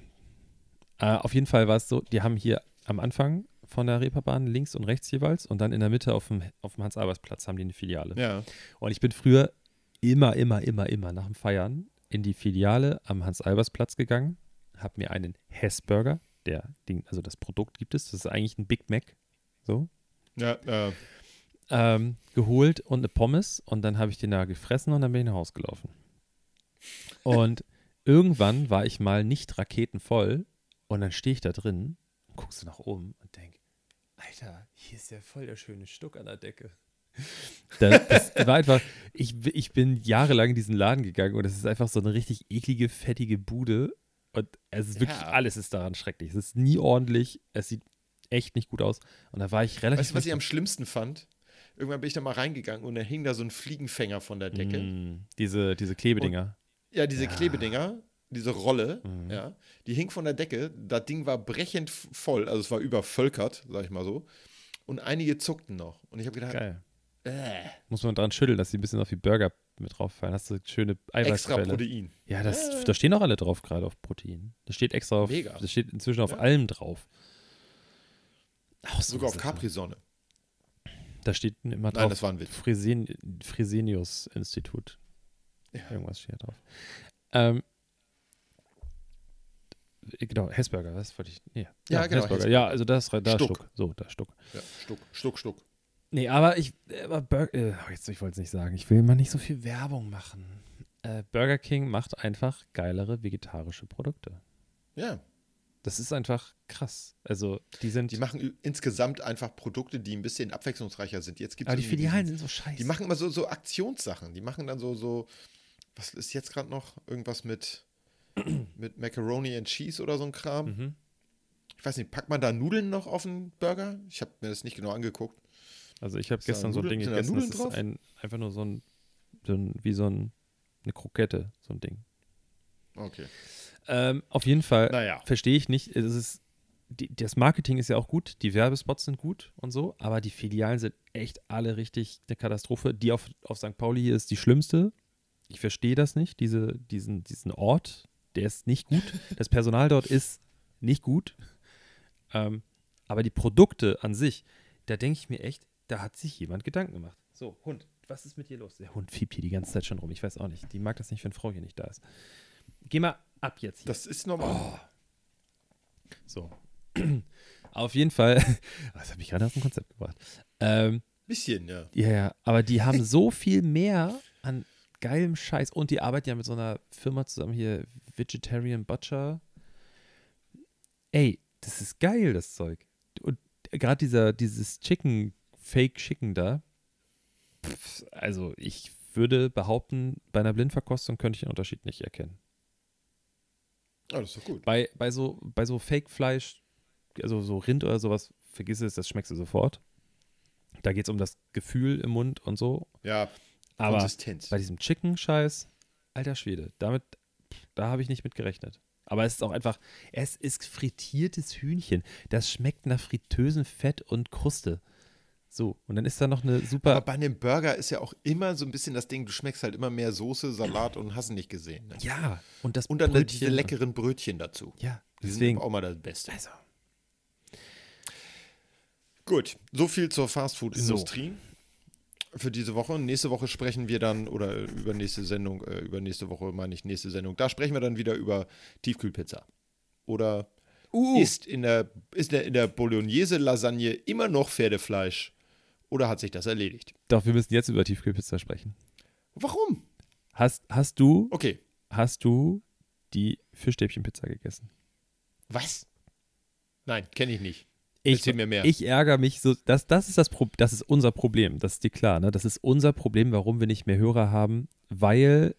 [SPEAKER 3] Äh, auf jeden Fall war es so, die haben hier am Anfang von der Reeperbahn links und rechts jeweils und dann in der Mitte auf dem, auf dem Hans-Albers-Platz haben die eine Filiale.
[SPEAKER 2] Ja.
[SPEAKER 3] Und ich bin früher immer, immer, immer, immer nach dem Feiern in die Filiale am Hans-Albers-Platz gegangen, habe mir einen Hessburger, der Ding, also das Produkt gibt es, das ist eigentlich ein Big Mac, so,
[SPEAKER 2] Ja, äh,
[SPEAKER 3] ähm, geholt und eine Pommes und dann habe ich den da gefressen und dann bin ich nach Hause gelaufen. Und irgendwann war ich mal nicht raketenvoll und dann stehe ich da drin und guck so nach oben und denke, Alter, hier ist ja voll der schöne Stuck an der Decke. Das, das war einfach, ich, ich bin jahrelang in diesen Laden gegangen und es ist einfach so eine richtig eklige, fettige Bude und es ist wirklich,
[SPEAKER 2] Ja.
[SPEAKER 3] alles ist daran schrecklich. Es ist nie ordentlich, es sieht echt nicht gut aus und da war ich relativ
[SPEAKER 2] weißt du, was ich am schlimmsten fand? Irgendwann bin ich da mal reingegangen und da hing da so ein Fliegenfänger von der Decke.
[SPEAKER 3] Mm, diese, diese Klebedinger.
[SPEAKER 2] Ja, diese
[SPEAKER 3] Ja.
[SPEAKER 2] Klebedinger, diese Rolle,
[SPEAKER 3] Mhm.
[SPEAKER 2] ja, die hing von der Decke. Das Ding war brechend voll, also es war übervölkert, sag ich mal so. Und einige zuckten noch. Und ich habe gedacht,
[SPEAKER 3] Geil.
[SPEAKER 2] Äh,
[SPEAKER 3] Muss man dran schütteln, dass die ein bisschen auf die Burger mit drauf fallen. Hast du schöne
[SPEAKER 2] extra
[SPEAKER 3] Eiweißquelle.
[SPEAKER 2] Protein.
[SPEAKER 3] Ja, das,
[SPEAKER 2] Äh.
[SPEAKER 3] da stehen auch alle drauf, gerade auf Protein. Das steht extra auf,
[SPEAKER 2] Mega.
[SPEAKER 3] das steht inzwischen auf
[SPEAKER 2] Ja.
[SPEAKER 3] allem drauf. Auch so
[SPEAKER 2] Sogar auf. Capri-Sonne.
[SPEAKER 3] Da steht immer drauf.
[SPEAKER 2] Nein, das war ein Witz.
[SPEAKER 3] Fresen, Fresenius-Institut.
[SPEAKER 2] Ja.
[SPEAKER 3] Irgendwas steht da drauf. Ähm, genau, Hessburger, was wollte ich? Nee.
[SPEAKER 2] Ja, genau,
[SPEAKER 3] Hessburger. Ja, also das, da ist
[SPEAKER 2] Stuck.
[SPEAKER 3] Stuck. So, da Stuck.
[SPEAKER 2] Ja, Stuck, Stuck, Stuck.
[SPEAKER 3] Nee, aber ich, aber Bur äh, jetzt, ich wollte es nicht sagen. Ich will mal nicht so viel Werbung machen. Äh, Burger King macht einfach geilere vegetarische Produkte.
[SPEAKER 2] Ja,
[SPEAKER 3] Das ist einfach krass. Also, die sind.
[SPEAKER 2] die machen insgesamt einfach Produkte, die ein bisschen abwechslungsreicher sind. Jetzt gibt's
[SPEAKER 3] aber die Filialen sind so scheiße.
[SPEAKER 2] Die machen immer so, so Aktionssachen. Die machen dann so, so, was ist jetzt gerade noch? Irgendwas mit, mit Macaroni and Cheese oder so ein Kram.
[SPEAKER 3] Mhm.
[SPEAKER 2] Ich weiß nicht, packt man da Nudeln noch auf den Burger? Ich habe mir das nicht genau angeguckt.
[SPEAKER 3] Also, ich habe gestern so ein Ding gegessen. Das ist ein, einfach nur so ein, so ein, wie so ein, eine Krokette, so ein Ding.
[SPEAKER 2] Okay.
[SPEAKER 3] Ähm, auf jeden Fall
[SPEAKER 2] Naja.
[SPEAKER 3] verstehe ich nicht. Es ist, die, das Marketing ist ja auch gut, die Werbespots sind gut und so, aber die Filialen sind echt alle richtig eine Katastrophe. Die auf, auf St. Pauli hier ist die schlimmste. Ich verstehe das nicht, diese, diesen, diesen Ort, der ist nicht gut. Das Personal dort ist nicht gut. Ähm, aber die Produkte an sich, da denke ich mir echt, da hat sich jemand Gedanken gemacht. So, Hund, was ist mit dir los? Der Hund fiebt hier die ganze Zeit schon rum. Ich weiß auch nicht. Die mag das nicht, wenn Frau hier nicht da ist. Geh mal ab jetzt hier.
[SPEAKER 2] Das ist normal.
[SPEAKER 3] So. Auf jeden Fall, das habe ich gerade aus dem Konzept gebracht. Ähm,
[SPEAKER 2] Bisschen, ja.
[SPEAKER 3] ja, ja, aber die haben so viel mehr an geilem Scheiß und die arbeiten ja mit so einer Firma zusammen hier, Vegetarian Butcher. Ey, das ist geil, das Zeug. Und gerade dieser, dieses Chicken, Fake Chicken da, pff, also ich würde behaupten, bei einer Blindverkostung könnte ich den Unterschied nicht erkennen.
[SPEAKER 2] Ah, das ist doch gut.
[SPEAKER 3] Bei, bei so, bei so Fake-Fleisch, also so Rind oder sowas, vergiss es, das schmeckst du sofort. Da geht es um das Gefühl im Mund und so.
[SPEAKER 2] Ja,
[SPEAKER 3] Aber
[SPEAKER 2] Konsistenz.
[SPEAKER 3] bei diesem Chicken-Scheiß, alter Schwede, damit, da habe ich nicht mit gerechnet. Aber es ist auch einfach, es ist frittiertes Hühnchen. Das schmeckt nach fritösen Fett und Kruste. So, und dann ist da noch eine super.
[SPEAKER 2] Aber bei einem Burger ist ja auch immer so ein bisschen das Ding, du schmeckst halt immer mehr Soße, Salat und hast nicht gesehen. Ne?
[SPEAKER 3] ja, und das
[SPEAKER 2] Und dann
[SPEAKER 3] Brötchen
[SPEAKER 2] diese leckeren Brötchen dazu.
[SPEAKER 3] Ja,
[SPEAKER 2] Die
[SPEAKER 3] deswegen.
[SPEAKER 2] sind auch mal das Beste.
[SPEAKER 3] Also,
[SPEAKER 2] Gut, so viel zur Fastfood-Industrie für diese Woche. Nächste Woche sprechen wir dann, oder übernächste Sendung, äh, übernächste Woche meine ich nächste Sendung, da sprechen wir dann wieder über Tiefkühlpizza. Oder
[SPEAKER 3] uh,
[SPEAKER 2] ist in der, ist in der Bolognese-Lasagne immer noch Pferdefleisch? Oder hat sich das erledigt?
[SPEAKER 3] doch, wir müssen jetzt über Tiefkühlpizza sprechen.
[SPEAKER 2] Warum?
[SPEAKER 3] Hast, hast du,
[SPEAKER 2] Okay,
[SPEAKER 3] hast du die Fischstäbchenpizza gegessen?
[SPEAKER 2] was? Nein, kenne ich nicht.
[SPEAKER 3] Ich,
[SPEAKER 2] Erzähl mir mehr.
[SPEAKER 3] ich ärgere mich so, das, das ist das Pro das ist unser Problem, das ist dir klar, ne? Das ist unser Problem, warum wir nicht mehr Hörer haben, weil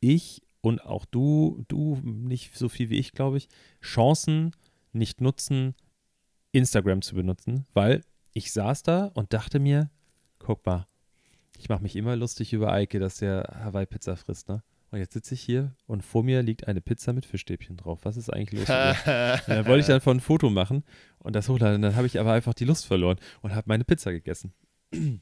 [SPEAKER 3] ich und auch du, du nicht so viel wie ich, glaube ich, Chancen nicht nutzen, Instagram zu benutzen, weil ich saß da und dachte mir, guck mal, ich mache mich immer lustig über Eike, dass der Hawaii-Pizza frisst, ne? Und jetzt sitze ich hier und vor mir liegt eine Pizza mit Fischstäbchen drauf. Was ist eigentlich los? dann wollte ich dann von ein Foto machen und das hochladen. Dann habe ich aber einfach die Lust verloren und habe meine Pizza gegessen.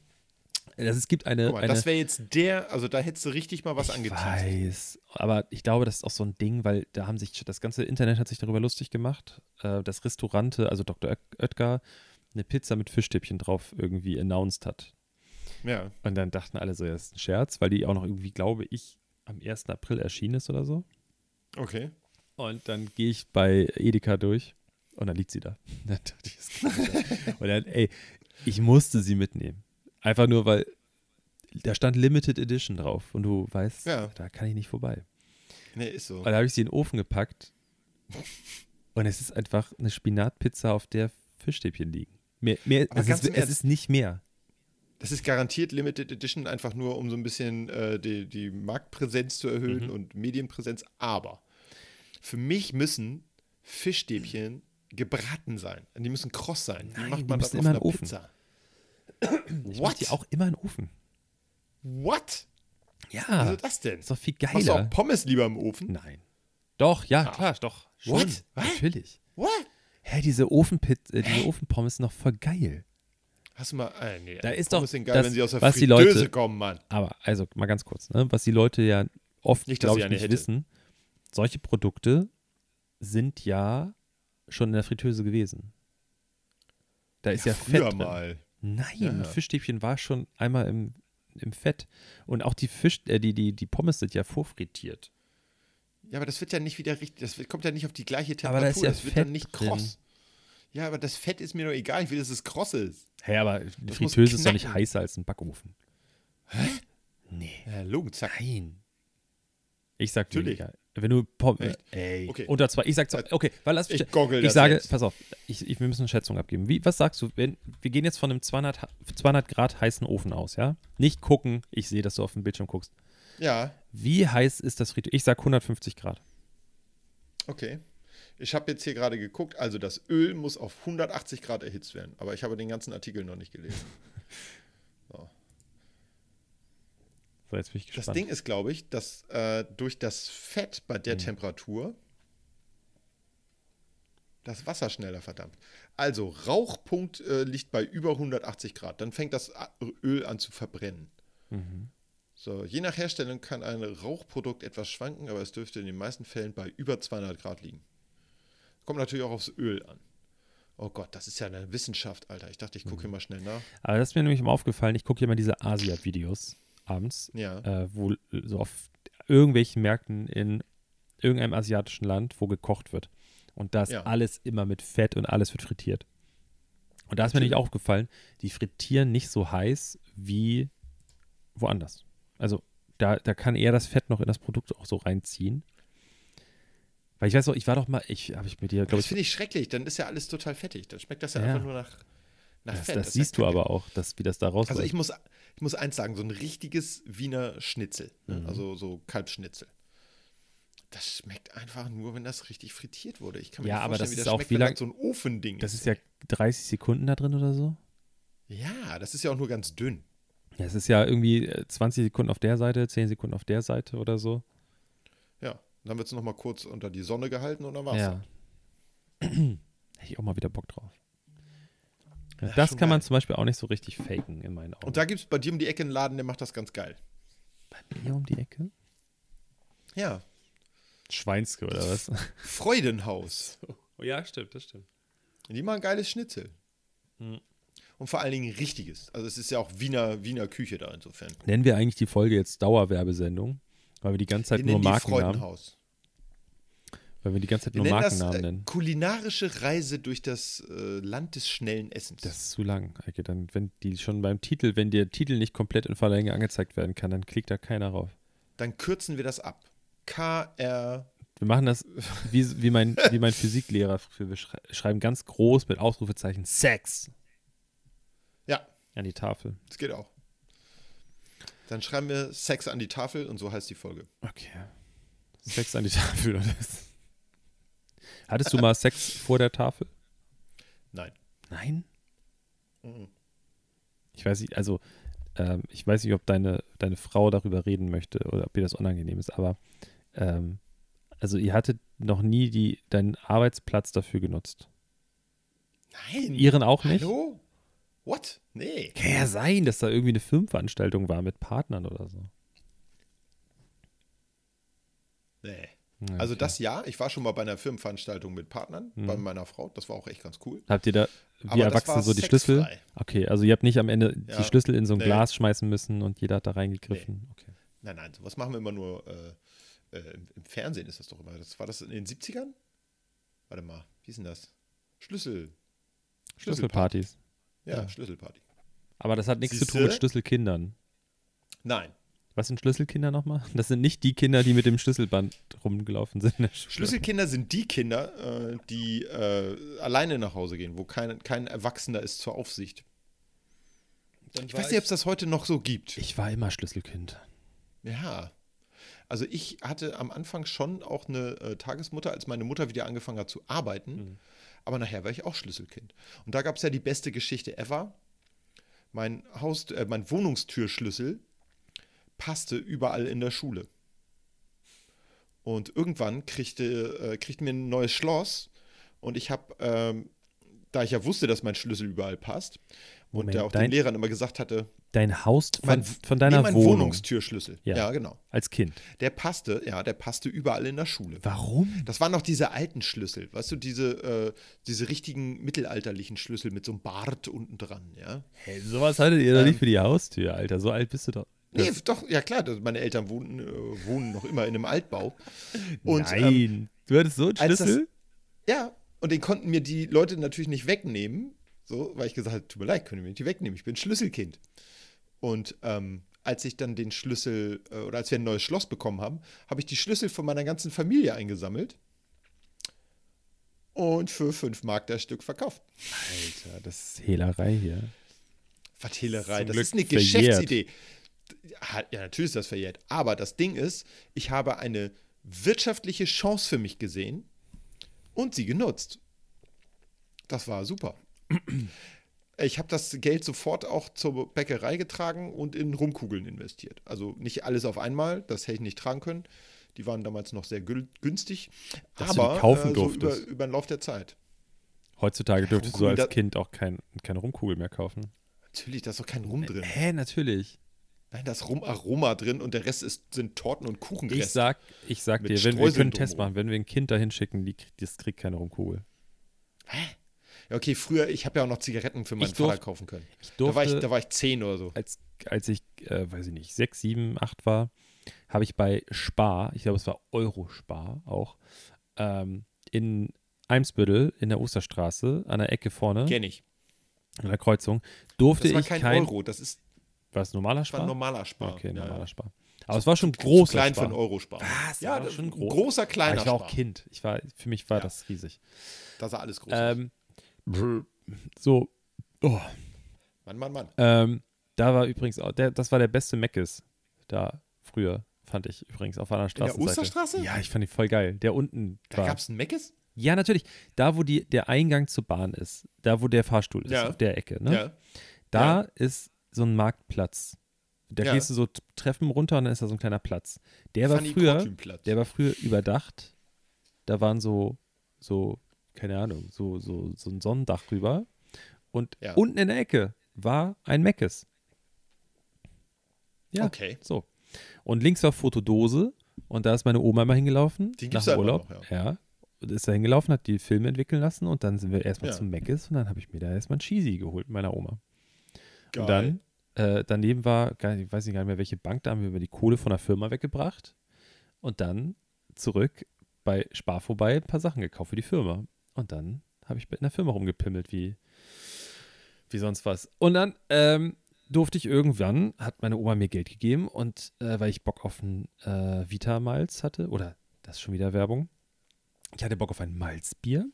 [SPEAKER 3] Das, es gibt eine.
[SPEAKER 2] Guck mal,
[SPEAKER 3] eine
[SPEAKER 2] das wäre jetzt der, also da hättest du richtig mal was
[SPEAKER 3] ich
[SPEAKER 2] angeteasert.
[SPEAKER 3] weiß, aber ich glaube, das ist auch so ein Ding, weil da haben sich, das ganze Internet hat sich darüber lustig gemacht, äh, dass Restaurante, also Dr. Oet- Oetker, eine Pizza mit Fischstäbchen drauf irgendwie announced hat.
[SPEAKER 2] Ja.
[SPEAKER 3] Und dann dachten alle so, ja, das ist ein Scherz, weil die auch noch irgendwie, glaube ich, am 1. April erschienen ist oder so.
[SPEAKER 2] Okay.
[SPEAKER 3] Und dann gehe ich bei Edeka durch und dann liegt sie da. Dann dachte ich, das kann nicht sein. und dann, ey, ich musste sie mitnehmen. Einfach nur, weil da stand Limited Edition drauf und du weißt,
[SPEAKER 2] Ja.
[SPEAKER 3] da kann ich nicht vorbei.
[SPEAKER 2] Nee, ist so.
[SPEAKER 3] Und da habe ich sie in den Ofen gepackt und es ist einfach eine Spinatpizza, auf der Fischstäbchen liegen. Mehr, mehr, es, ist, es ist nicht mehr.
[SPEAKER 2] Das ist garantiert Limited Edition, einfach nur um so ein bisschen äh, die, die Marktpräsenz zu erhöhen
[SPEAKER 3] Mhm.
[SPEAKER 2] und Medienpräsenz. Aber für mich müssen Fischstäbchen gebraten sein. Die müssen kross sein.
[SPEAKER 3] Nein,
[SPEAKER 2] macht man das auf
[SPEAKER 3] immer
[SPEAKER 2] einer
[SPEAKER 3] Ofen.
[SPEAKER 2] Pizza?
[SPEAKER 3] Ich die auch immer in den Ofen.
[SPEAKER 2] What?
[SPEAKER 3] Ja,
[SPEAKER 2] Was ist das denn?
[SPEAKER 3] ist doch viel
[SPEAKER 2] Machst du
[SPEAKER 3] geiler.
[SPEAKER 2] auch Pommes lieber im Ofen?
[SPEAKER 3] Nein. Doch, ja,
[SPEAKER 2] Ah.
[SPEAKER 3] klar, doch. Schon.
[SPEAKER 2] What? Was?
[SPEAKER 3] Natürlich.
[SPEAKER 2] What?
[SPEAKER 3] Hä, diese Ofenpit, äh, diese Ofenpommes sind noch voll geil.
[SPEAKER 2] Hast du mal. Äh, nee,
[SPEAKER 3] Da ist
[SPEAKER 2] Pommes
[SPEAKER 3] doch
[SPEAKER 2] sind geil,
[SPEAKER 3] das,
[SPEAKER 2] wenn sie aus der
[SPEAKER 3] was die Leute-
[SPEAKER 2] kommen, Mann.
[SPEAKER 3] Aber, also mal ganz kurz, ne? was die Leute ja oft, glaube
[SPEAKER 2] ich
[SPEAKER 3] nicht
[SPEAKER 2] hätte.
[SPEAKER 3] wissen, solche Produkte sind ja schon in der Fritteuse gewesen. Da ist ja,
[SPEAKER 2] früher
[SPEAKER 3] Fett drin.
[SPEAKER 2] mal.
[SPEAKER 3] Nein,
[SPEAKER 2] Ja.
[SPEAKER 3] ein Fischstäbchen war schon einmal im, im Fett. Und auch die Fisch, äh, die, die, die Pommes sind ja vorfrittiert.
[SPEAKER 2] Ja, aber das wird ja nicht wieder richtig, das wird- kommt ja nicht auf die gleiche Temperatur.
[SPEAKER 3] Aber da ist ja
[SPEAKER 2] das wird
[SPEAKER 3] Fett
[SPEAKER 2] dann nicht
[SPEAKER 3] drin.
[SPEAKER 2] kross. Ja, aber das Fett ist mir doch egal, ich will, dass es kross ist.
[SPEAKER 3] Hä, aber die
[SPEAKER 2] Das muss
[SPEAKER 3] Fritteuse ist doch nicht heißer als ein Backofen. Hä? Nee.
[SPEAKER 2] Ja, Logen, zack.
[SPEAKER 3] Nein. Ich sag
[SPEAKER 2] Natürlich.
[SPEAKER 3] weniger. Wenn du Pom
[SPEAKER 2] Echt?
[SPEAKER 3] ey,
[SPEAKER 2] Okay.
[SPEAKER 3] unter zwei, ich sag zwei, okay, weil lass
[SPEAKER 2] Ich goggle
[SPEAKER 3] ich
[SPEAKER 2] das
[SPEAKER 3] sage,
[SPEAKER 2] jetzt.
[SPEAKER 3] pass auf, ich, ich, wir müssen eine Schätzung abgeben. Wie, was sagst du, wenn, wir gehen jetzt von einem 200, Ha- 200 Grad heißen Ofen aus, ja? Nicht gucken, ich sehe, dass du auf dem Bildschirm guckst.
[SPEAKER 2] Ja,
[SPEAKER 3] Wie heiß ist das Fritteuse? Ich sag 150 Grad.
[SPEAKER 2] okay. Ich habe jetzt hier gerade geguckt, also das Öl muss auf 180 Grad erhitzt werden. Aber ich habe den ganzen Artikel noch nicht gelesen.
[SPEAKER 3] So, jetzt bin ich gespannt.
[SPEAKER 2] Das Ding ist, glaube ich, dass äh, durch das Fett bei
[SPEAKER 3] Mhm.
[SPEAKER 2] der Temperatur das Wasser schneller verdampft. Also Rauchpunkt äh, liegt bei über 180 Grad. Dann fängt das Öl an zu verbrennen.
[SPEAKER 3] Mhm.
[SPEAKER 2] So, je nach Herstellung kann ein Rauchprodukt etwas schwanken, aber es dürfte in den meisten Fällen bei über 200 Grad liegen. Kommt natürlich auch aufs Öl an. Oh Gott, das ist ja eine Wissenschaft, Alter. Ich dachte, ich
[SPEAKER 3] Mhm.
[SPEAKER 2] gucke hier mal schnell nach.
[SPEAKER 3] Aber das ist mir nämlich immer aufgefallen, ich gucke immer diese Asia-Videos abends,
[SPEAKER 2] Ja.
[SPEAKER 3] äh, wo so auf irgendwelchen Märkten in irgendeinem asiatischen Land, wo gekocht wird. Und da ist
[SPEAKER 2] Ja.
[SPEAKER 3] alles immer mit Fett und alles wird frittiert. Und da ist mir nicht aufgefallen, die frittieren nicht so heiß wie woanders. Also da, da kann eher das Fett noch in das Produkt auch so reinziehen. Weil ich weiß auch, ich war doch mal, ich habe ich mit dir, glaube
[SPEAKER 2] Das
[SPEAKER 3] ich,
[SPEAKER 2] finde ich schrecklich. Dann ist ja alles total fettig. Dann schmeckt das ja,
[SPEAKER 3] Ja.
[SPEAKER 2] einfach nur nach, nach
[SPEAKER 3] das,
[SPEAKER 2] Fett.
[SPEAKER 3] das
[SPEAKER 2] ist ja
[SPEAKER 3] siehst du aber auch, dass, wie das da rauskommt.
[SPEAKER 2] Also ich muss, ich muss eins sagen, so ein richtiges Wiener Schnitzel, ne?
[SPEAKER 3] Mhm.
[SPEAKER 2] also so Kalbsschnitzel. Das schmeckt einfach nur, wenn das richtig frittiert wurde. Ich kann mir
[SPEAKER 3] Ja,
[SPEAKER 2] nicht
[SPEAKER 3] aber
[SPEAKER 2] vorstellen,
[SPEAKER 3] das
[SPEAKER 2] wie
[SPEAKER 3] ist
[SPEAKER 2] das
[SPEAKER 3] auch
[SPEAKER 2] schmeckt,
[SPEAKER 3] wie
[SPEAKER 2] wenn
[SPEAKER 3] lang-
[SPEAKER 2] das so ein Ofending
[SPEAKER 3] das ist ja 30 Sekunden da drin oder so.
[SPEAKER 2] Ja, das ist ja auch nur ganz dünn.
[SPEAKER 3] Es ist ja irgendwie äh, 20 Sekunden auf der Seite, 10 Sekunden auf der Seite oder so.
[SPEAKER 2] Ja, dann wird es nochmal kurz unter die Sonne gehalten und dann war's.
[SPEAKER 3] Ja. Hätte ich auch mal wieder Bock drauf. Ja, das kann man
[SPEAKER 2] geil.
[SPEAKER 3] zum Beispiel auch nicht so richtig faken in meinen Augen.
[SPEAKER 2] Und da gibt es bei dir um die Ecke einen Laden, der macht das ganz geil.
[SPEAKER 3] hier um die Ecke?
[SPEAKER 2] Ja,
[SPEAKER 3] Schweinske oder was?
[SPEAKER 2] Freudenhaus.
[SPEAKER 3] Oh, ja, stimmt, das stimmt.
[SPEAKER 2] Die machen geiles Schnitzel.
[SPEAKER 3] Mhm.
[SPEAKER 2] Und vor allen Dingen richtiges. Also es ist ja auch Wiener, Wiener Küche da insofern.
[SPEAKER 3] Nennen wir eigentlich die Folge jetzt Dauerwerbesendung, weil wir die ganze Zeit
[SPEAKER 2] Wir
[SPEAKER 3] nur Markennamen, weil wir die ganze Zeit
[SPEAKER 2] Wir
[SPEAKER 3] nur
[SPEAKER 2] nennen das
[SPEAKER 3] Markennamen
[SPEAKER 2] äh,
[SPEAKER 3] nennen.
[SPEAKER 2] kulinarische Reise durch das äh, Land des schnellen Essens.
[SPEAKER 3] Das ist zu lang, Eike. Dann, wenn die schon beim Titel, wenn der Titel nicht komplett in voller Länge angezeigt werden kann, dann klickt da keiner rauf.
[SPEAKER 2] Dann kürzen wir das ab. KR.
[SPEAKER 3] Wir machen das wie, wie, mein, wie mein Physiklehrer. Wir schrei schreiben ganz groß mit Ausrufezeichen Sex
[SPEAKER 2] Ja,
[SPEAKER 3] an die Tafel.
[SPEAKER 2] das geht auch. Dann schreiben wir Sex an die Tafel und so heißt die Folge.
[SPEAKER 3] Okay. Sex an die Tafel. Oder? was? Hattest du mal Sex vor der Tafel?
[SPEAKER 2] Nein.
[SPEAKER 3] Nein.
[SPEAKER 2] Mhm.
[SPEAKER 3] Ich weiß nicht, also ähm, ich weiß nicht, ob deine, deine Frau darüber reden möchte oder ob ihr das unangenehm ist, aber ähm, also ihr hattet noch nie die, deinen Arbeitsplatz dafür genutzt.
[SPEAKER 2] Nein.
[SPEAKER 3] Ihren auch nicht?
[SPEAKER 2] Hallo? What? Nee.
[SPEAKER 3] Kann ja sein, dass da irgendwie eine Firmenveranstaltung war mit Partnern oder so.
[SPEAKER 2] Nee. Also
[SPEAKER 3] okay.
[SPEAKER 2] das ja, ich war schon mal bei einer Firmenveranstaltung mit Partnern,
[SPEAKER 3] Mhm.
[SPEAKER 2] bei meiner Frau. Das war auch echt ganz cool.
[SPEAKER 3] Habt ihr da, wie
[SPEAKER 2] war
[SPEAKER 3] so die Schlüssel? Okay, also ihr habt nicht am Ende
[SPEAKER 2] Ja.
[SPEAKER 3] die Schlüssel in so ein
[SPEAKER 2] Nee.
[SPEAKER 3] Glas schmeißen müssen und jeder hat da reingegriffen. Okay.
[SPEAKER 2] Nein, nein, sowas machen wir immer nur äh, äh, im, im Fernsehen ist das doch immer. Das, war das in den 70ern? Warte mal, wie ist denn das? Schlüssel.
[SPEAKER 3] Schlüsselpartys.
[SPEAKER 2] Ja,
[SPEAKER 3] Ja.
[SPEAKER 2] Schlüsselparty.
[SPEAKER 3] Aber das hat nichts zu tun mit
[SPEAKER 2] Siehste?
[SPEAKER 3] Schlüsselkindern.
[SPEAKER 2] Nein.
[SPEAKER 3] Was sind Schlüsselkinder nochmal? Das sind nicht die Kinder, die mit dem Schlüsselband rumgelaufen sind. in der Schule.
[SPEAKER 2] Schlüsselkinder sind die Kinder, äh, die äh, alleine nach Hause gehen, wo kein, kein Erwachsener ist zur Aufsicht. Ich weiß nicht, ob es das heute noch so gibt.
[SPEAKER 3] Ich war immer Schlüsselkind.
[SPEAKER 2] Ja. Also ich hatte am Anfang schon auch eine äh, Tagesmutter, als meine Mutter wieder angefangen hat zu arbeiten.
[SPEAKER 3] Mhm.
[SPEAKER 2] Aber nachher war ich auch Schlüsselkind. Und da gab es ja die beste Geschichte ever. Mein Haus, äh, mein Wohnungstürschlüssel passte überall in der Schule. Und irgendwann kriegte, äh, kriegten wir ein neues Schloss und ich habe, ähm, da ich ja wusste, dass mein Schlüssel überall passt und
[SPEAKER 3] Moment,
[SPEAKER 2] der auch
[SPEAKER 3] dein-
[SPEAKER 2] den Lehrern immer gesagt hatte,
[SPEAKER 3] Dein Haus von, von deiner
[SPEAKER 2] mein
[SPEAKER 3] Wohnung
[SPEAKER 2] Wohnungstürschlüssel.
[SPEAKER 3] Ja.
[SPEAKER 2] ja, genau.
[SPEAKER 3] als Kind.
[SPEAKER 2] Der passte, ja, der passte überall in der Schule.
[SPEAKER 3] Warum?
[SPEAKER 2] Das waren noch diese alten Schlüssel, weißt du, diese, äh, diese richtigen mittelalterlichen Schlüssel mit so einem Bart unten dran, ja.
[SPEAKER 3] Hey, sowas hattet ihr doch
[SPEAKER 2] Ähm.
[SPEAKER 3] nicht für die Haustür, Alter. So alt bist du doch.
[SPEAKER 2] Nee, doch, ja klar, meine Eltern wohnen, äh, wohnen noch immer in einem Altbau. Und,
[SPEAKER 3] Nein, ähm, du hattest so einen Schlüssel?
[SPEAKER 2] Das, ja, und den konnten mir die Leute natürlich nicht wegnehmen, so, weil ich gesagt habe, tut mir leid, können wir nicht wegnehmen, ich bin Schlüsselkind. Und ähm, als ich dann den Schlüssel, äh, oder als wir ein neues Schloss bekommen haben, habe ich die Schlüssel von meiner ganzen Familie eingesammelt und für 5 Mark das Stück verkauft.
[SPEAKER 3] Alter, das ist Hehlerei hier.
[SPEAKER 2] Was Hehlerei? Das ist eine verjährt. Geschäftsidee. Ja, natürlich ist das verjährt. Aber das Ding ist, ich habe eine wirtschaftliche Chance für mich gesehen und sie genutzt. Das war super. Ich habe das Geld sofort auch zur Bäckerei getragen und in Rumkugeln investiert. Also nicht alles auf einmal, das hätte ich nicht tragen können. Die waren damals noch sehr günstig. Dass aber
[SPEAKER 3] kaufen
[SPEAKER 2] äh, so über, über den Lauf der Zeit.
[SPEAKER 3] Heutzutage dürftest du als Kind auch kein, keine Rumkugel mehr kaufen.
[SPEAKER 2] Natürlich, da ist doch kein Rum drin.
[SPEAKER 3] Hä, natürlich.
[SPEAKER 2] Nein, da ist Rumaroma drin und der Rest ist, sind Torten und Kuchenreste.
[SPEAKER 3] Ich sag, ich sag dir, wenn wir können einen Test machen, wenn wir ein Kind dahin schicken, die, das kriegt keine Rumkugel.
[SPEAKER 2] Hä? Ja, okay, früher, ich habe ja auch noch Zigaretten für meinen durf, Vater kaufen können. Da, war ich, da war ich zehn oder so.
[SPEAKER 3] Als, als ich, äh, weiß ich nicht, sechs, sieben, acht war, habe ich bei Spar, ich glaube, es war Eurospar auch, ähm, in Eimsbüttel in der Osterstraße an der Ecke vorne.
[SPEAKER 2] Kenn ich.
[SPEAKER 3] An der Kreuzung. Durfte
[SPEAKER 2] das war
[SPEAKER 3] ich
[SPEAKER 2] kein,
[SPEAKER 3] kein
[SPEAKER 2] Euro, das ist.
[SPEAKER 3] War es normaler Spar?
[SPEAKER 2] War normaler Spar.
[SPEAKER 3] Okay, normaler
[SPEAKER 2] ja.
[SPEAKER 3] Spar. Aber es war schon groß.
[SPEAKER 2] Klein Spar. für einen Eurospar.
[SPEAKER 3] Was? Ja, das war schon groß.
[SPEAKER 2] großer, kleiner
[SPEAKER 3] Aber ich war auch Kind. Ich war, für mich war ja. das riesig.
[SPEAKER 2] Das war alles groß.
[SPEAKER 3] Ähm, so. Oh.
[SPEAKER 2] Mann, Mann, Mann.
[SPEAKER 3] Ähm, da war übrigens auch, der, das war der beste Meckes da früher, fand ich übrigens auf einer Straße.
[SPEAKER 2] Der Osterstraße?
[SPEAKER 3] Ja, ich fand die voll geil. Der unten.
[SPEAKER 2] Da gab es einen Meckes?
[SPEAKER 3] Ja, natürlich. Da, wo die, der Eingang zur Bahn ist, da, wo der Fahrstuhl ist,
[SPEAKER 2] ja.
[SPEAKER 3] auf der Ecke, ne?
[SPEAKER 2] Ja.
[SPEAKER 3] Da
[SPEAKER 2] ja.
[SPEAKER 3] ist so ein Marktplatz. Da
[SPEAKER 2] Ja.
[SPEAKER 3] gehst du so Treppen runter und dann ist da so ein kleiner Platz. Der war früher, der war früher überdacht. Da waren so, so, keine Ahnung, so, so, so ein Sonnendach drüber. Und
[SPEAKER 2] Ja.
[SPEAKER 3] unten in der Ecke war ein Meckes. Ja,
[SPEAKER 2] Okay.
[SPEAKER 3] so. Und links war Fotodose und da ist meine Oma immer hingelaufen.
[SPEAKER 2] Die
[SPEAKER 3] nach
[SPEAKER 2] gibt's
[SPEAKER 3] dem
[SPEAKER 2] immer
[SPEAKER 3] Urlaub.
[SPEAKER 2] noch,
[SPEAKER 3] ja. Und ist da hingelaufen, hat die Filme entwickeln lassen und dann sind wir erstmal
[SPEAKER 2] Ja.
[SPEAKER 3] zum Meckes und dann habe ich mir da erstmal ein Cheesy geholt mit meiner Oma.
[SPEAKER 2] Geil.
[SPEAKER 3] Und dann, äh, daneben war, ich weiß nicht gar nicht mehr, welche Bank, da haben wir über die Kohle von der Firma weggebracht und dann zurück bei Spar vorbei ein paar Sachen gekauft für die Firma. Und dann habe ich in der Firma rumgepimmelt, wie, wie sonst was. Und dann ähm, durfte ich irgendwann, hat meine Oma mir Geld gegeben und äh, weil ich Bock auf ein äh, Vita-Malz hatte, oder das ist schon wieder Werbung, ich hatte Bock auf ein Malzbier,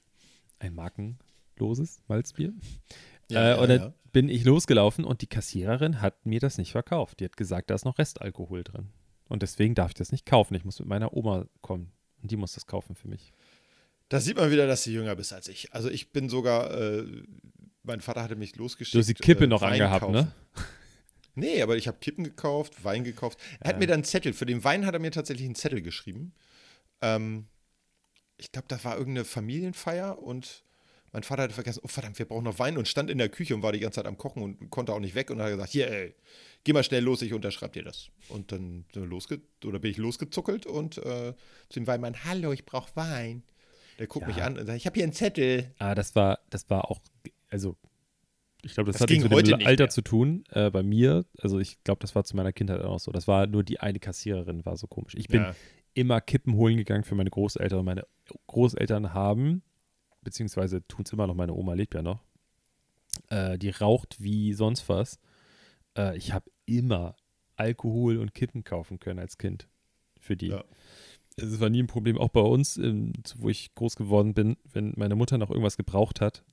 [SPEAKER 3] ein markenloses Malzbier.
[SPEAKER 2] Ja,
[SPEAKER 3] äh,
[SPEAKER 2] ja,
[SPEAKER 3] und dann
[SPEAKER 2] ja.
[SPEAKER 3] bin ich losgelaufen und die Kassiererin hat mir das nicht verkauft. Die hat gesagt, da ist noch Restalkohol drin. Und deswegen darf ich das nicht kaufen. Ich muss mit meiner Oma kommen. Und die muss das kaufen für mich.
[SPEAKER 2] Da sieht man wieder, dass du jünger bist als ich. Also ich bin sogar, äh, mein Vater hatte mich losgeschickt.
[SPEAKER 3] Du hast die Kippe
[SPEAKER 2] äh,
[SPEAKER 3] noch
[SPEAKER 2] Wein
[SPEAKER 3] angehabt,
[SPEAKER 2] kaufen.
[SPEAKER 3] ne?
[SPEAKER 2] Nee, aber ich habe Kippen gekauft, Wein gekauft. Er hat
[SPEAKER 3] Ja.
[SPEAKER 2] mir dann einen Zettel, für den Wein hat er mir tatsächlich einen Zettel geschrieben. Ähm, ich glaube, das war irgendeine Familienfeier und mein Vater hatte vergessen, oh verdammt, wir brauchen noch Wein und stand in der Küche und war die ganze Zeit am Kochen und konnte auch nicht weg und hat gesagt, hier, ey, geh mal schnell los, ich unterschreibe dir das. Und dann losge oder bin ich losgezuckelt und äh, zu dem Weinmann, hallo, ich brauche Wein. Der guckt
[SPEAKER 3] Ja.
[SPEAKER 2] mich an und sagt, ich habe hier einen Zettel.
[SPEAKER 3] Ah, das war, das war auch, also ich glaube, das,
[SPEAKER 2] Das
[SPEAKER 3] hat nichts mit dem Alter
[SPEAKER 2] mehr.
[SPEAKER 3] zu tun. Äh, bei mir, also ich glaube, das war zu meiner Kindheit auch so. Das war nur die eine Kassiererin, war so komisch. Ich bin
[SPEAKER 2] Ja.
[SPEAKER 3] immer Kippen holen gegangen für meine Großeltern. Meine Großeltern haben, beziehungsweise tun es immer noch, meine Oma lebt ja noch, äh, die raucht wie sonst was. Äh, ich habe immer Alkohol und Kippen kaufen können als Kind für die.
[SPEAKER 2] Ja.
[SPEAKER 3] Es war nie ein Problem, auch bei uns, ähm, wo ich groß geworden bin, wenn meine Mutter noch irgendwas gebraucht hat,